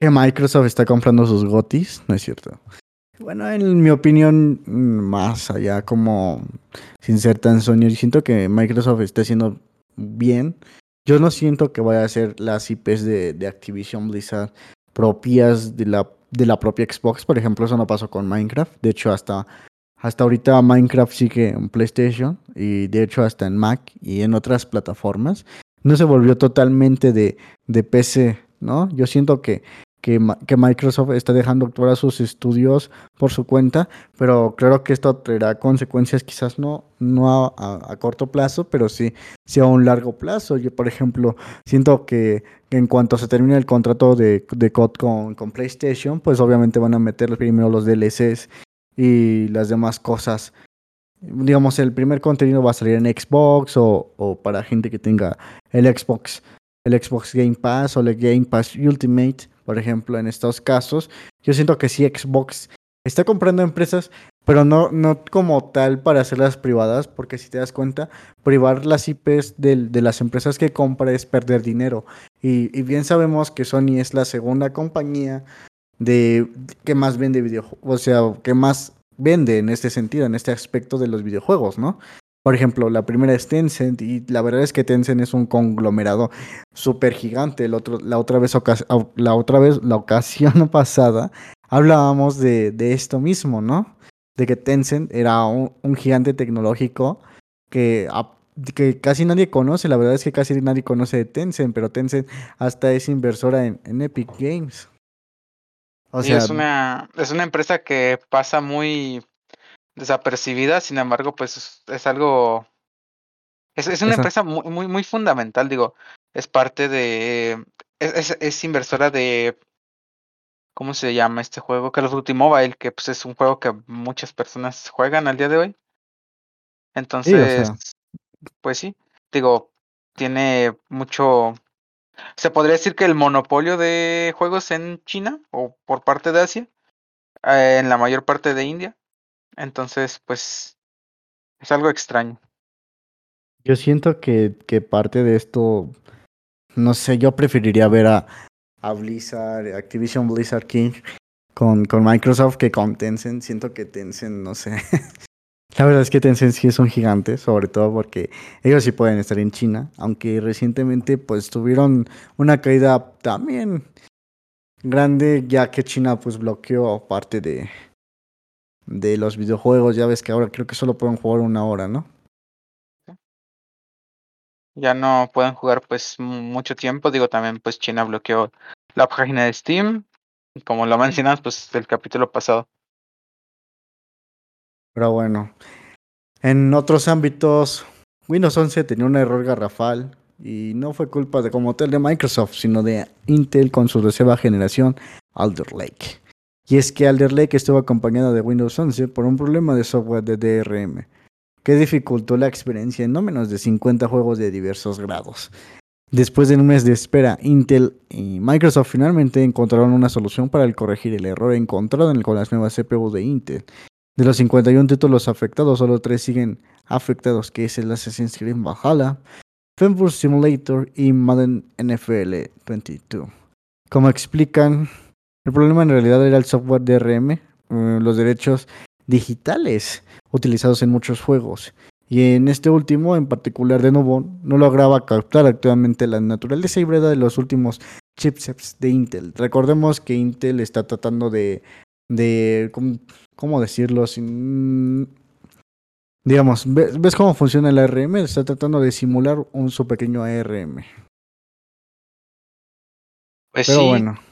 que Microsoft está comprando sus gotis, no es cierto. Bueno, en mi opinión, más allá como sin ser tan Sony, siento que Microsoft está haciendo bien. Yo no siento que vaya a ser las IPs de, de Activision Blizzard propias de la, de la propia Xbox. Por ejemplo, eso no pasó con Minecraft. De hecho, hasta, hasta ahorita Minecraft sigue en PlayStation y de hecho hasta en Mac y en otras plataformas. No se volvió totalmente de, de PC, ¿no? Yo siento que, que, Microsoft está dejando actuar a sus estudios por su cuenta, pero creo que esto traerá consecuencias quizás no, no a, a- corto plazo, pero sí, sí a un largo plazo. Yo, por ejemplo, siento que en cuanto se termine el contrato de, de COD con, con PlayStation, pues obviamente van a meter primero los DLCs y las demás cosas. Digamos, el primer contenido va a salir en Xbox o, o para gente que tenga el Xbox, el Xbox Game Pass o el Game Pass Ultimate, por ejemplo, en estos casos. Yo siento que sí Xbox está comprando empresas, pero no, no como tal para hacerlas privadas, porque si te das cuenta, privar las IPs del- de, las empresas que compra es perder dinero. Y, y bien sabemos que Sony es la segunda compañía de que más vende videojuegos, o sea, que más vende en este sentido, en este aspecto de los videojuegos, ¿no? Por ejemplo, la primera es Tencent y la verdad es que Tencent es un conglomerado súper gigante. El otro, la otra vez, la otra vez, la ocasión [laughs] pasada, hablábamos de, de esto mismo, ¿no? De que Tencent era un, un gigante tecnológico que, a- que casi nadie conoce. La verdad es que casi nadie conoce de Tencent, pero Tencent hasta es inversora en, en Epic Games. O Y sea, es una, es una empresa que pasa muy desapercibida, sin embargo, pues es, algo, es, es una Esa- empresa muy, muy, muy fundamental, digo, es parte de, es, es, es inversora de, ¿cómo se llama este juego? Call of Duty Mobile, que pues es un juego que muchas personas juegan al día de hoy. Entonces, sea. pues sí, digo, tiene mucho, se podría decir que el monopolio de juegos en China o por parte de Asia, eh, en la mayor parte de India. Entonces, pues es algo extraño. Yo siento que, que parte de esto, no sé, yo preferiría ver a, a Blizzard, Activision Blizzard King con, con Microsoft que con Tencent. Siento que Tencent, no sé. [laughs] La verdad es que Tencent sí es un gigante, sobre todo porque ellos sí pueden estar en China, aunque recientemente pues tuvieron una caída también grande, ya que China pues bloqueó parte de, de los videojuegos. Ya ves que ahora creo que solo pueden jugar una hora, ¿no? Ya no pueden jugar pues mu- mucho tiempo. Digo, también pues China bloqueó la página de Steam. Como lo mencionas, pues el capítulo pasado. Pero bueno, en otros ámbitos, Windows 11 tenía un error garrafal y no fue culpa de como tal de Microsoft, sino de Intel con su tercera generación Alder Lake. Y es que Alder Lake estuvo acompañado de Windows 11 por un problema de software de DRM, que dificultó la experiencia en no menos de 50 juegos de diversos grados. Después de un mes de espera, Intel y Microsoft finalmente encontraron una solución para corregir el error encontrado con las nuevas CPU de Intel. De los 51 títulos afectados, solo 3 siguen afectados, que es el Assassin's Creed Valhalla, Fenway Simulator y Madden NFL 22. Como explican, el problema en realidad era el software DRM, eh, los derechos digitales utilizados en muchos juegos. Y en este último, en particular de nuevo, no lograba captar actualmente la naturaleza híbrida de los últimos chipsets de Intel. Recordemos que Intel está tratando de, de ¿cómo, decirlo? Sin, digamos, ¿ves, cómo funciona el ARM? Está tratando de simular un su pequeño ARM. Pues Pero sí. bueno.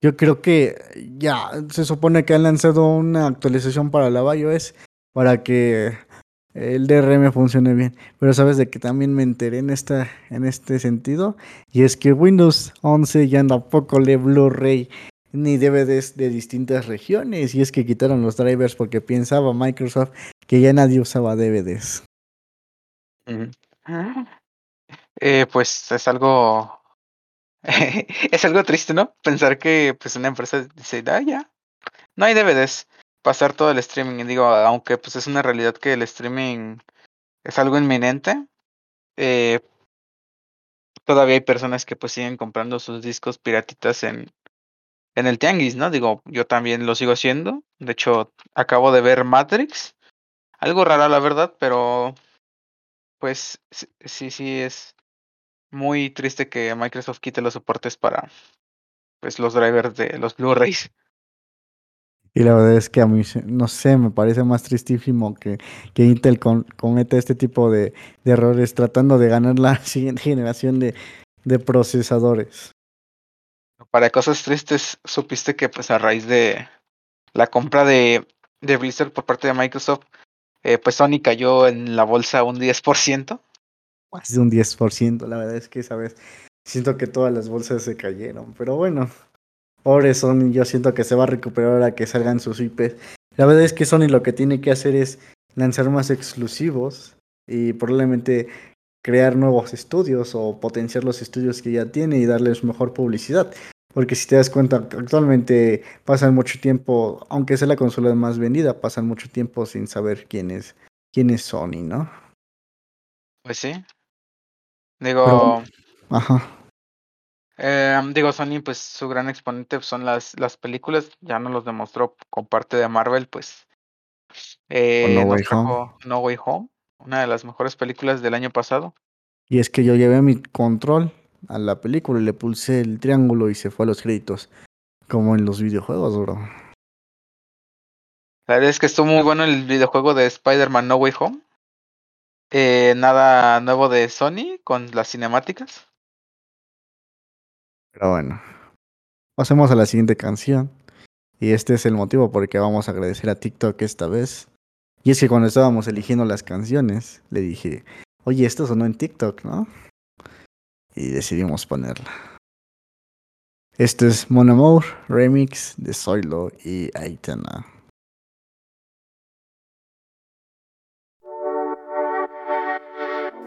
Yo creo que ya se supone que han lanzado una actualización para la iOS para que el DRM funcione bien. Pero sabes de que también me enteré en esta en este sentido y es que Windows 11 ya tampoco lee Blu-ray ni DVDs de distintas regiones y es que quitaron los drivers porque pensaba Microsoft que ya nadie usaba DVDs. Eh, pues es algo [laughs] es algo triste, ¿no? Pensar que pues una empresa dice, ah, ya, no hay DVDs, pasar todo el streaming. Y digo, aunque pues es una realidad que el streaming es algo inminente, eh, todavía hay personas que pues siguen comprando sus discos piratitas en, en el tianguis, ¿no? Digo, yo también lo sigo haciendo. De hecho, acabo de ver Matrix. Algo rara, la verdad, pero pues sí, sí, sí es muy triste que Microsoft quite los soportes para pues los drivers de los Blu-rays. [laughs] Y la verdad es que a mí, no sé, me parece más tristísimo que, que Intel con- cometa este tipo de, de errores tratando de ganar la [laughs] siguiente generación de, de procesadores. Para cosas tristes, supiste que pues a raíz de la compra de, de Blizzard por parte de Microsoft, eh, pues Sony cayó en la bolsa un 10%. Más de un 10%, la verdad es que esa vez siento que todas las bolsas se cayeron. Pero bueno, pobre Sony, yo siento que se va a recuperar ahora que salgan sus IPs. La verdad es que Sony lo que tiene que hacer es lanzar más exclusivos y probablemente crear nuevos estudios o potenciar los estudios que ya tiene y darles mejor publicidad. Porque si te das cuenta, actualmente pasan mucho tiempo, aunque sea la consola más vendida, pasan mucho tiempo sin saber quién es, quién es Sony, ¿no? Pues sí. Digo, Ajá. eh, digo, Sony, pues su gran exponente son las, las películas, ya nos los demostró con parte de Marvel, pues eh, No Way trajo No Way Home, una de las mejores películas del año pasado. Y es que yo llevé mi control a la película y le pulsé el triángulo y se fue a los créditos. Como en los videojuegos, bro. La verdad es que estuvo muy bueno el videojuego de Spider-Man No Way Home. Eh, nada nuevo de Sony con las cinemáticas. Pero bueno. Pasemos a la siguiente canción. Y este es el motivo por el que vamos a agradecer a TikTok esta vez. Y es que cuando estábamos eligiendo las canciones, le dije, oye, esto sonó en TikTok, ¿no? Y decidimos ponerla. Este es Mon Amour, remix de Zoilo y Aitana.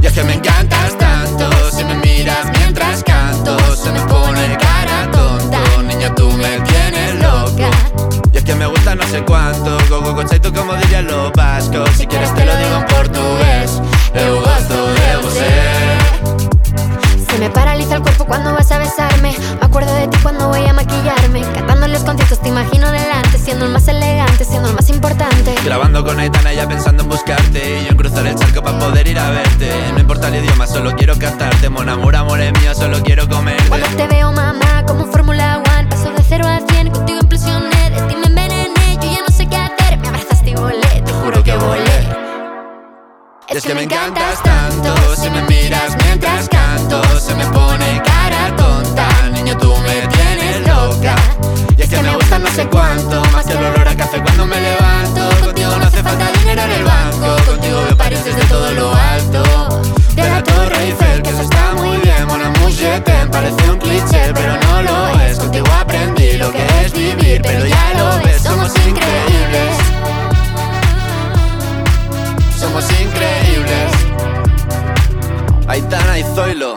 Y es que me encantas tanto, si me miras mientras canto, se me pone cara tonto, niña tú me tienes loca. Y es que me gusta no sé cuánto, go go go tú como dirían los vascos, si quieres te lo digo en portugués, eu gosto de você. Se me paraliza el cuerpo cuando Grabando con Aitana ya pensando en buscarte. Y yo en cruzar el charco para poder ir a verte. No importa el idioma, solo quiero cantarte. Mon amor, amor es mío, solo quiero comerte. Cuando te veo mamá como Fórmula One Paso de 0 a 100, contigo implosioné De ti me envenené, yo ya no sé qué hacer. Me abrazaste y volé, te juro que volé. Es que me encantas tanto Si me miras mientras canto Se me pone cara tonta. Niño, tú me tienes loca. Y es que me gusta no sé cuánto Más que el olor a café cuando me levanto falta dinero en el banco. Contigo veo París desde todo lo alto. De la Torre Eiffel, que eso está muy bien. Mon amour, je t'aime, parece un cliché Pero no lo es, contigo aprendí lo que es vivir Pero ya lo ves, somos increíbles. Somos increíbles. Aitana y Zoilo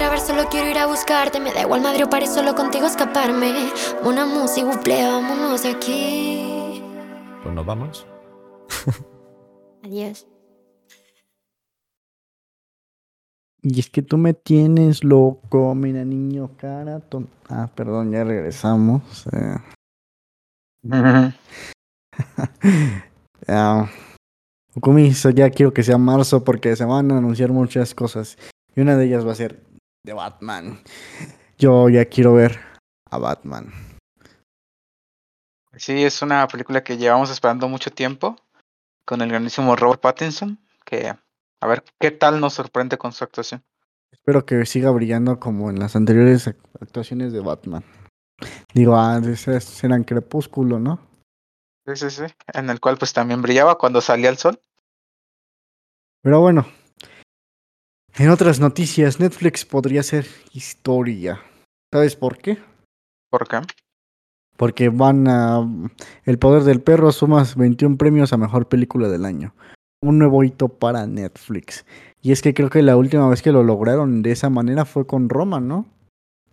Solo quiero ir a buscarte Me da igual Madrid o París, solo contigo escaparme Una música, buple, vámonos de aquí Pues nos vamos. [laughs] Adiós Y es que tú me tienes loco, mira niño cara ton- Ah, perdón, ya regresamos. eh. [laughs] Okumi, so ya quiero que sea marzo porque se van a anunciar muchas cosas. Y una de ellas va a ser de Batman. Yo ya quiero ver a Batman. Sí, es una película que llevamos esperando mucho tiempo con el grandísimo Robert Pattinson, que a ver qué tal nos sorprende con su actuación. Espero que siga brillando como en las anteriores ac- actuaciones de Batman. Digo, ah, esas eran Crepúsculo, ¿no? Sí, sí, sí. En el cual pues también brillaba cuando salía el sol. Pero bueno. En otras noticias, Netflix podría ser historia. ¿Sabes por qué? ¿Por qué? Porque van a... El Poder del Perro suma 21 premios a Mejor Película del Año. Un nuevo hito para Netflix. Y es que creo que la última vez que lo lograron de esa manera fue con Roma, ¿no?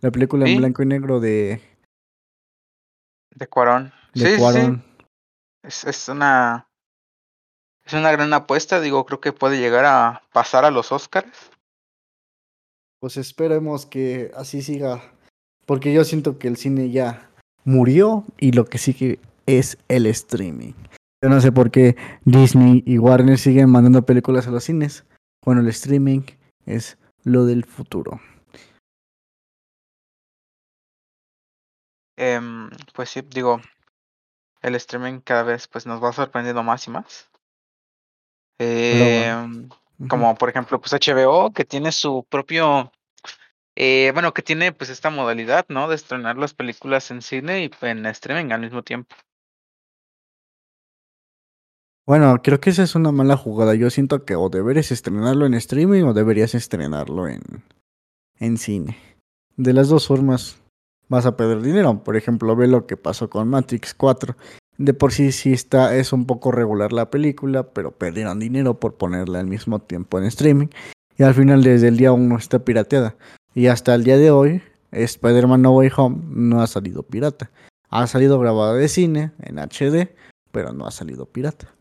La película Sí. en blanco y negro de, De Cuarón. de sí, sí, sí. Cuarón. Es, es una es una gran apuesta, digo, creo que puede llegar a pasar a los Oscars. Pues esperemos que así siga. Porque yo siento que el cine ya murió y lo que sigue es el streaming. Yo no sé por qué Disney y Warner siguen mandando películas a los cines cuando el streaming es lo del futuro. Em, pues sí, digo, el streaming cada vez pues nos va sorprendiendo más y más. Ujú. como por ejemplo pues HBO que tiene su propio eh, bueno que tiene pues esta modalidad no de estrenar las películas en cine y en streaming al mismo tiempo Bueno, creo que esa es una mala jugada. Yo siento que o deberías estrenarlo en streaming o deberías estrenarlo en, en cine. De las dos formas vas a perder dinero. Por ejemplo, ve lo que pasó con Matrix 4. De por sí sí está, es un poco regular la película, pero perdieron dinero por ponerla al mismo tiempo en streaming. Y al final desde el día 1 está pirateada. Y hasta el día de hoy, Spider-Man No Way Home no ha salido pirata. Ha salido grabada de cine, en HD, pero no ha salido pirata.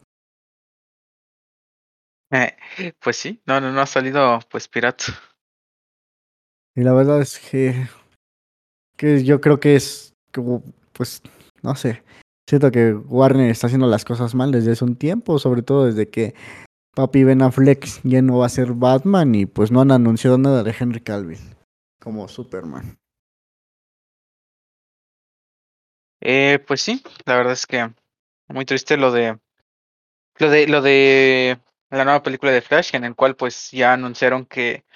Eh, pues sí no no no ha salido pues pirata Y la verdad es que, que yo creo que es como, pues, no sé. Siento que Warner está haciendo las cosas mal desde hace un tiempo, sobre todo desde que Papi Ben Affleck ya no va a ser Batman y pues no han anunciado nada de Henry Cavill como Superman. Eh, pues sí, la verdad es que muy triste lo de Lo de, lo de la nueva película de Flash, en el cual pues ya anunciaron que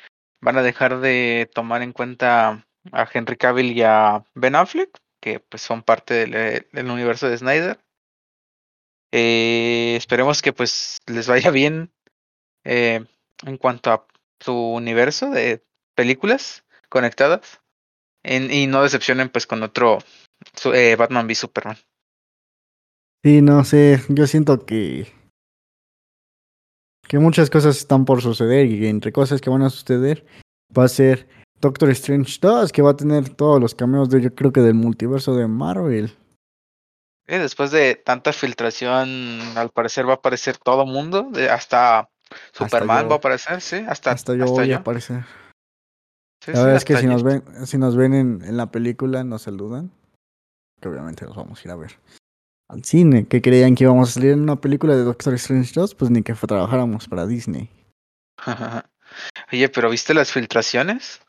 van a dejar de tomar en cuenta a Henry Cavill y a Ben Affleck, que pues son parte del, eh, universo de Snyder. Eh, esperemos que pues les vaya [laughs] bien eh, en cuanto a su universo de películas conectadas y no decepcionen pues con otro eh, Batman v Superman. Sí, no sé, yo siento que que muchas cosas están por suceder y entre cosas que van a suceder va a ser Doctor Strange 2, que va a tener todos los cameos de yo creo que del multiverso de Marvel. Eh, después de tanta filtración, al parecer va a aparecer todo mundo, de- hasta Superman yo. va a aparecer, sí, hasta, Hasta yo voy a aparecer. Sí, La sí, verdad es que si nos ven, si nos ven en, en la película nos saludan. Que obviamente los vamos a ir a ver al cine. Que creían que íbamos a salir en una película de Doctor Strange 2, pues ni que trabajáramos para Disney. [laughs] Oye, pero ¿viste las filtraciones?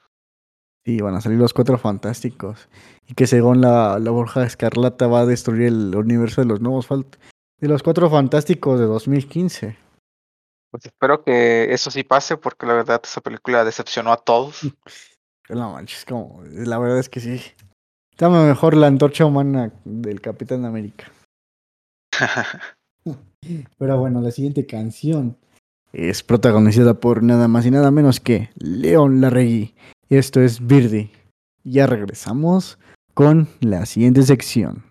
Sí, van a salir los cuatro fantásticos. Y que según la, la Borja Escarlata va a destruir el universo de los nuevos de los cuatro fantásticos de 2015. Pues espero que eso sí pase, porque la verdad esa película decepcionó a todos. [laughs] No manches, como, la verdad es que sí. Está mejor la antorcha humana del Capitán América. [laughs] Pero bueno, la siguiente canción es protagonizada por nada más y nada menos que León Larregui. Esto es Birdie. Ya regresamos con la siguiente sección.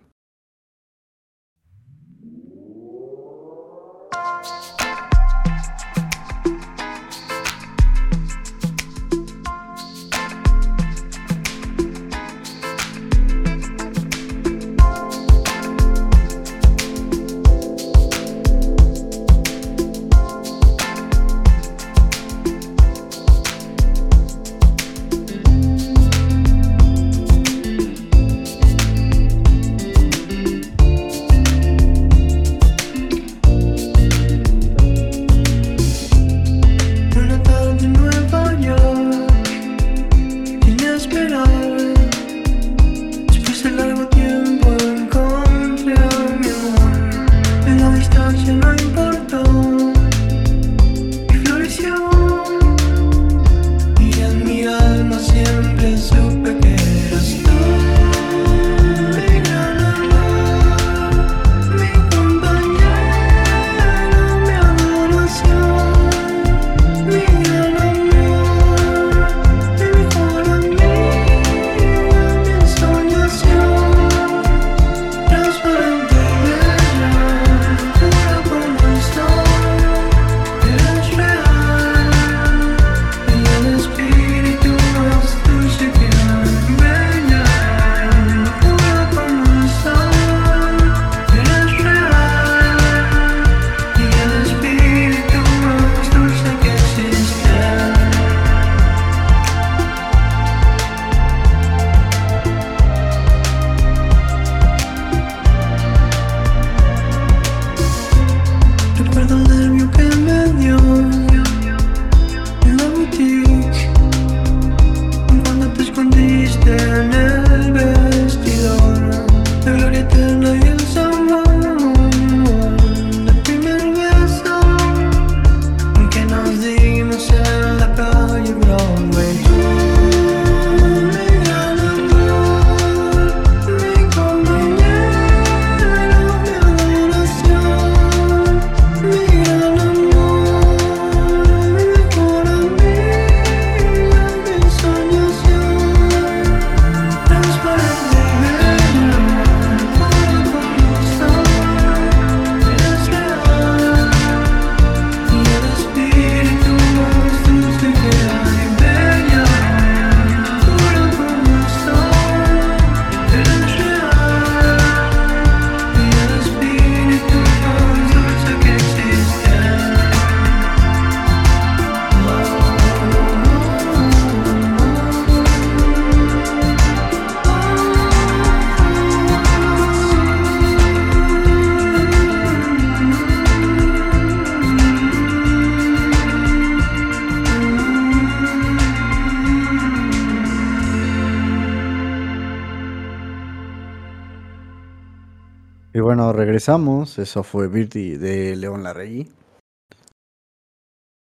Bueno, regresamos. Eso fue Virti de León Larregui.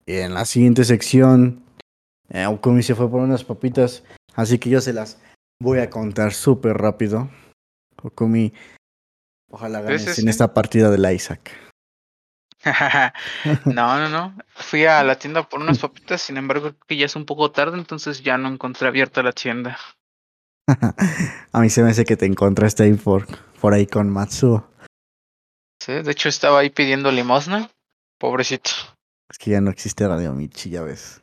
Y en la siguiente sección, eh, Okumi se fue por unas papitas, así que yo se las voy a contar súper rápido. Okumi, ojalá ganes en esta partida de la Isaac. [laughs] no, no, no. Fui a la tienda por unas papitas, sin embargo, creo que ya es un poco tarde, entonces ya no encontré abierta la tienda. [laughs] a mí se me hace que te encontraste ahí por, por ahí con Matsuo. Sí, de hecho estaba ahí pidiendo limosna. Pobrecito. Es que ya no existe Radio Michi, ya ves.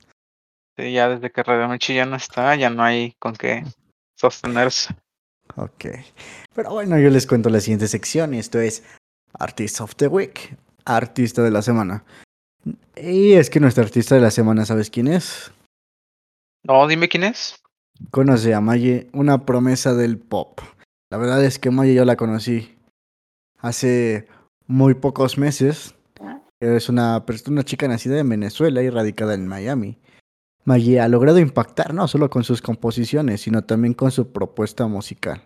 Sí, ya desde que Radio Michi ya no está, ya no hay con qué sostenerse. Ok. Pero bueno, yo les cuento la siguiente sección y esto es Artist of the Week, artista de la semana. Y es que nuestro artista de la semana, ¿sabes quién es? No, dime quién es. Conoce a Maye, una promesa del pop. La verdad es que Maye yo la conocí hace muy pocos meses. Es una, pers- una chica nacida en Venezuela y radicada en Miami. Maye ha logrado impactar no solo con sus composiciones, sino también con su propuesta musical.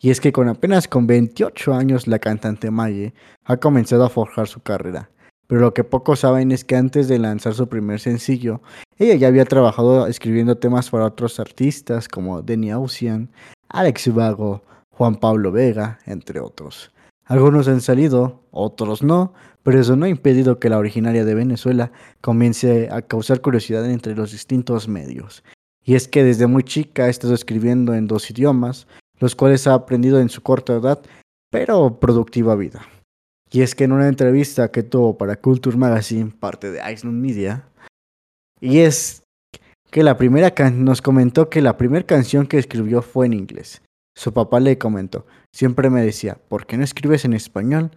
Y es que con apenas con 28 años la cantante Maye ha comenzado a forjar su carrera. Pero lo que pocos saben es que antes de lanzar su primer sencillo, ella ya había trabajado escribiendo temas para otros artistas como Denny Ocean, Alex Vago, Juan Pablo Vega, entre otros. Algunos han salido, otros no, pero eso no ha impedido que la originaria de Venezuela comience a causar curiosidad entre los distintos medios. Y es que desde muy chica ha estado escribiendo en dos idiomas, los cuales ha aprendido en su corta edad, pero productiva vida. Y es que en una entrevista que tuvo para Culture Magazine, parte de Iceland Media, y es que la primera can nos comentó que la primera canción que escribió fue en inglés. Su papá le comentó, siempre me decía, ¿por qué no escribes en español?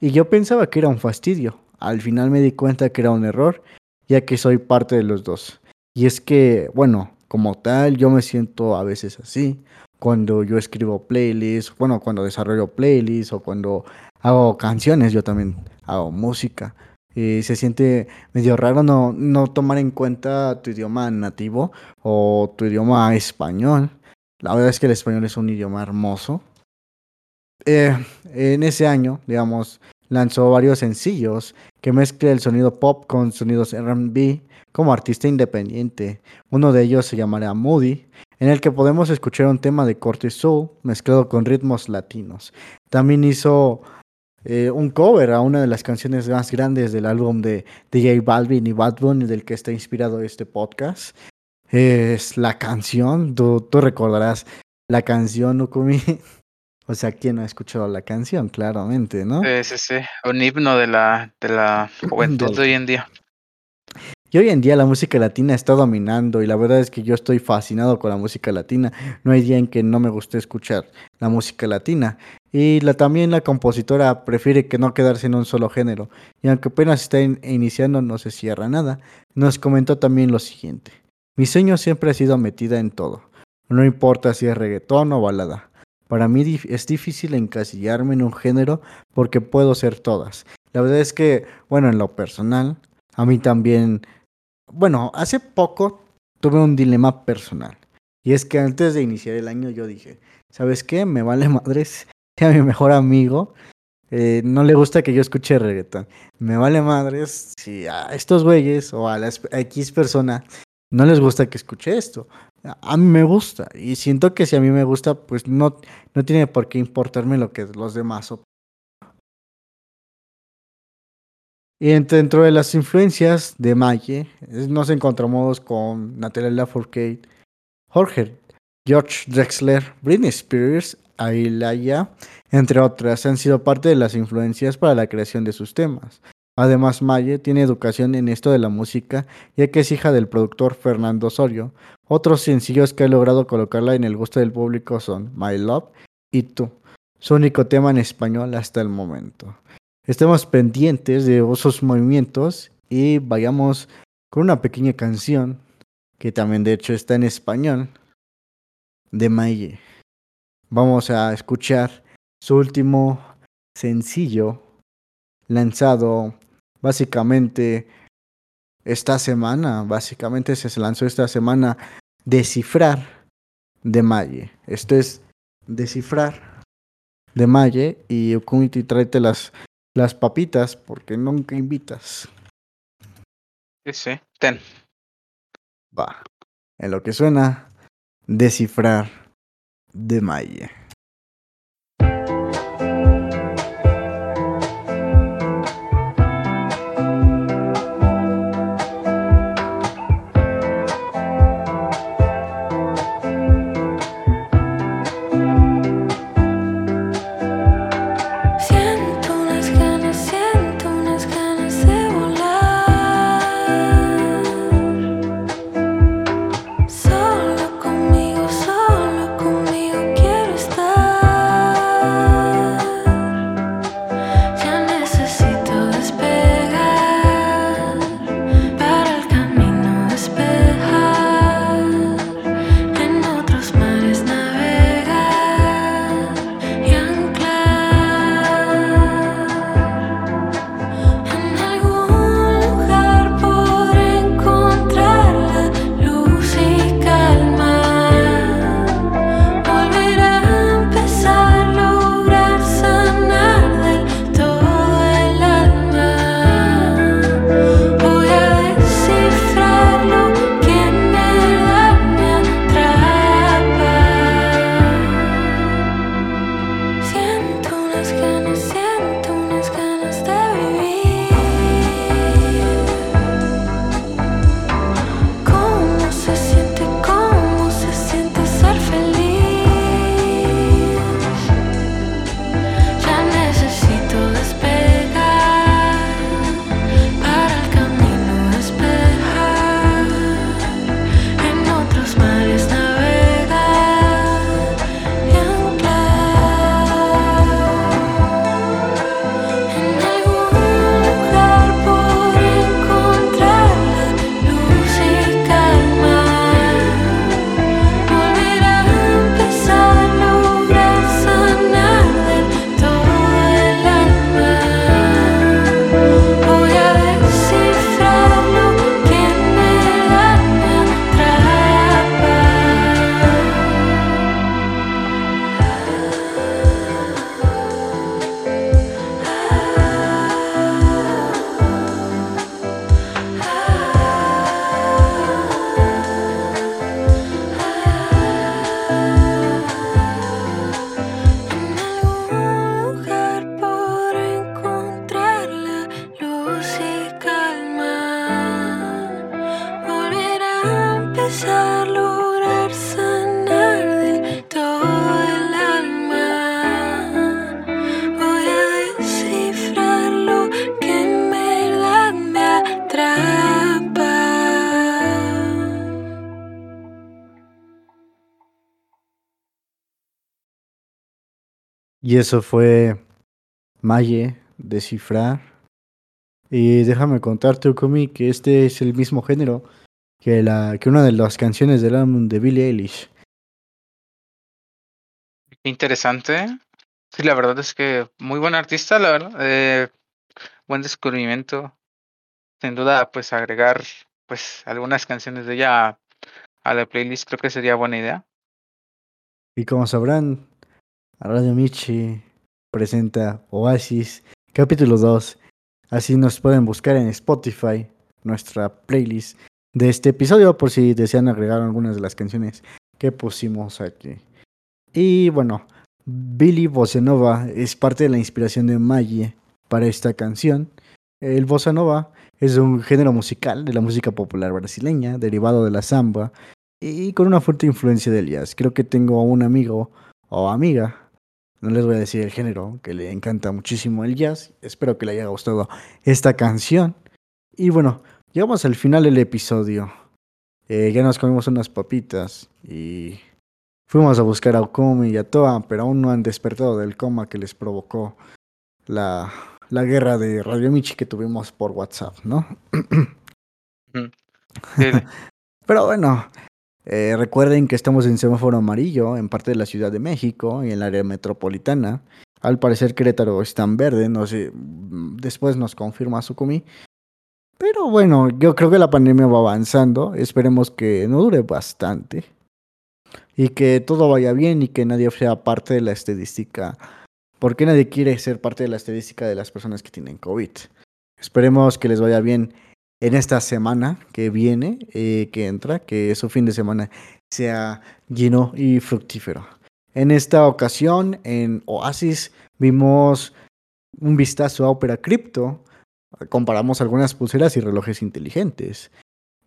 Y yo pensaba que era un fastidio. Al final me di cuenta que era un error, ya que soy parte de los dos. Y es que, bueno, como tal, yo me siento a veces así. Cuando yo escribo playlists, bueno, cuando desarrollo playlists o cuando hago canciones, yo también hago música. Y se siente medio raro no, no tomar en cuenta tu idioma nativo o tu idioma español. La verdad es que el español es un idioma hermoso. Eh, en ese año, digamos, lanzó varios sencillos que mezcla el sonido pop con sonidos R&B como artista independiente. Uno de ellos se llamará Moody, en el que podemos escuchar un tema de corte soul mezclado con ritmos latinos. También hizo eh, un cover a una de las canciones más grandes del álbum de, de J Balvin y Bad Bunny, del que está inspirado este podcast. Es la canción, tú, tú recordarás la canción, Ukumi. [laughs] O sea, ¿quién no ha escuchado la canción? Claramente, ¿no? Sí, sí, sí. Un himno de la, de la juventud de hoy en día. Y hoy en día la música latina está dominando y la verdad es que yo estoy fascinado con la música latina. No hay día en que no me guste escuchar la música latina. Y la, también la compositora prefiere que no quedarse en un solo género. Y aunque apenas está in- iniciando, no se cierra nada. Nos comentó también lo siguiente. Mi sueño siempre ha sido metida en todo. No importa si es reggaetón o balada. Para mí es difícil encasillarme en un género porque puedo ser todas. La verdad es que, bueno, en lo personal, a mí también bueno, hace poco tuve un dilema personal. Y es que antes de iniciar el año yo dije, ¿sabes qué? Me vale madres [laughs] que a mi mejor amigo eh, no le gusta que yo escuche reggaetón. Me vale madres si a estos güeyes o a las a X persona no les gusta que escuche esto. A mí me gusta. Y siento que si a mí me gusta, pues no, no tiene por qué importarme lo que los demás opinan. Y dentro de las influencias de es- nos encontramos con Natalia Lafourcade, Jorge, George Drexler, Britney Spears, Ailaya, entre otras, han sido parte de las influencias para la creación de sus temas. Además, Maye tiene educación en esto de la música, ya que es hija del productor Fernando Osorio. Otros sencillos que ha logrado colocarla en el gusto del público son My Love y Tú, su único tema en español hasta el momento. Estemos pendientes de esos movimientos y vayamos con una pequeña canción que también de hecho está en español de Maye. Vamos a escuchar su último sencillo lanzado básicamente esta semana, básicamente se lanzó esta semana Descifrar de Maye. Esto es Descifrar de Maye y Okumiti tráete las, las papitas porque nunca invitas. Sí, sí. Ten. Va. En lo que suena, descifrar de Maye. Eso fue Maye, descifrar. Y déjame contarte, Ukumi, que este es el mismo género que, la, que una de las canciones del álbum de Billie Eilish. Interesante. Sí, la verdad es que muy buen artista, la verdad. Eh, buen descubrimiento. Sin duda, pues agregar pues algunas canciones de ella a la playlist creo que sería buena idea. Y como sabrán, Radio Michi presenta Oasis, capítulo 2. Así nos pueden buscar en Spotify, nuestra playlist de este episodio, por si desean agregar algunas de las canciones que pusimos aquí. Y bueno, Billy Bossa Nova es parte de la inspiración de Maggie para esta canción. El Bossa Nova es un género musical de la música popular brasileña, derivado de la samba y con una fuerte influencia del jazz. Creo que tengo un amigo o amiga, no les voy a decir el género, que le encanta muchísimo el jazz. Espero que le haya gustado esta canción. Y bueno, llegamos al final del episodio. Eh, ya nos comimos unas papitas y fuimos a buscar a Okumi y a Toa, pero aún no han despertado del coma que les provocó la, la guerra de Radio Michi que tuvimos por WhatsApp, ¿no? Sí, [laughs] Pero bueno, eh, recuerden que estamos en semáforo amarillo en parte de la Ciudad de México y en el área metropolitana. Al parecer Querétaro está en verde, no sé, mm, después nos confirma Sukumi. Pero bueno, yo creo que la pandemia va avanzando, esperemos que no dure bastante y que todo vaya bien y que nadie sea parte de la estadística porque nadie quiere ser parte de la estadística de las personas que tienen COVID. Esperemos que les vaya bien en esta semana que viene, eh, que entra, que su fin de semana sea lleno y fructífero. En esta ocasión, en Oasis, vimos un vistazo a Opera Crypto, comparamos algunas pulseras y relojes inteligentes.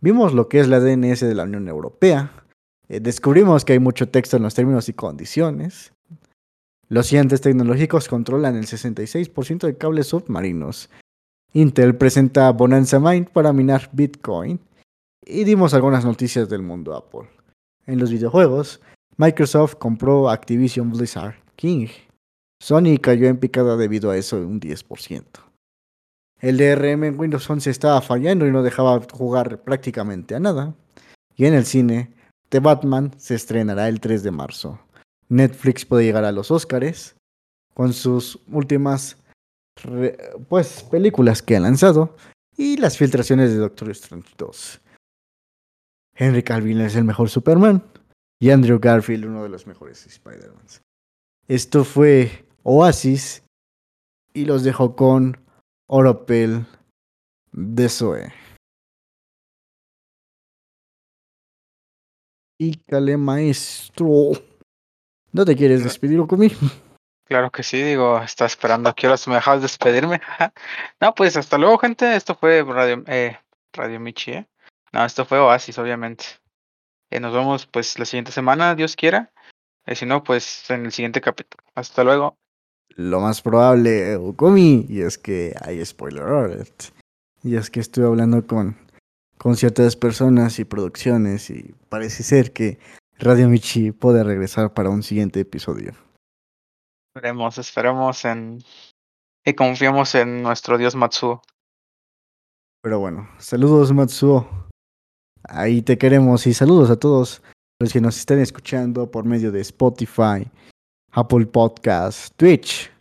Vimos lo que es la DNS de la Unión Europea, eh, descubrimos que hay mucho texto en los términos y condiciones. Los gigantes tecnológicos controlan el 66% de cables submarinos. Intel presenta Bonanza Mind para minar Bitcoin. Y dimos algunas noticias del mundo Apple. En los videojuegos, Microsoft compró Activision Blizzard King. Sony cayó en picada debido a eso un 10%. El DRM en Windows 11 estaba fallando y no dejaba jugar prácticamente a nada. Y en el cine, The Batman se estrenará el 3 de marzo. Netflix puede llegar a los Oscars con sus últimas pues, películas que ha lanzado y las filtraciones de Doctor Strange 2. Henry Cavill es el mejor Superman y Andrew Garfield uno de los mejores Spider-Man. Esto fue Oasis y los dejo con Oropel de Zoe. Ícale, maestro. ¿No te quieres despedir conmigo? Claro que sí, digo, está esperando a qué horas me dejas despedirme. [laughs] no, pues hasta luego, gente. Esto fue Radio, eh, Radio Michi, ¿eh? No, esto fue Oasis, obviamente. Eh, nos vemos pues la siguiente semana, Dios quiera. Eh, si no, pues en el siguiente capítulo. Hasta luego. Lo más probable, Ukumi, y es que hay spoiler alert. Y es que estuve hablando con, con ciertas personas y producciones y parece ser que Radio Michi puede regresar para un siguiente episodio. Esperemos, esperemos en y confiamos en nuestro dios Matsuo. Pero bueno, saludos Matsuo. Ahí te queremos y saludos a todos los que nos estén escuchando por medio de Spotify, Apple Podcasts, Twitch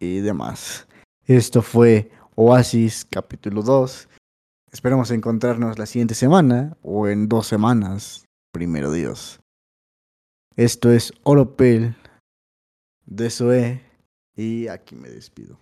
y demás. Esto fue Oasis capítulo 2. Esperamos encontrarnos la siguiente semana o en dos semanas, primero Dios. Esto es Oropel de Zoe y aquí me despido.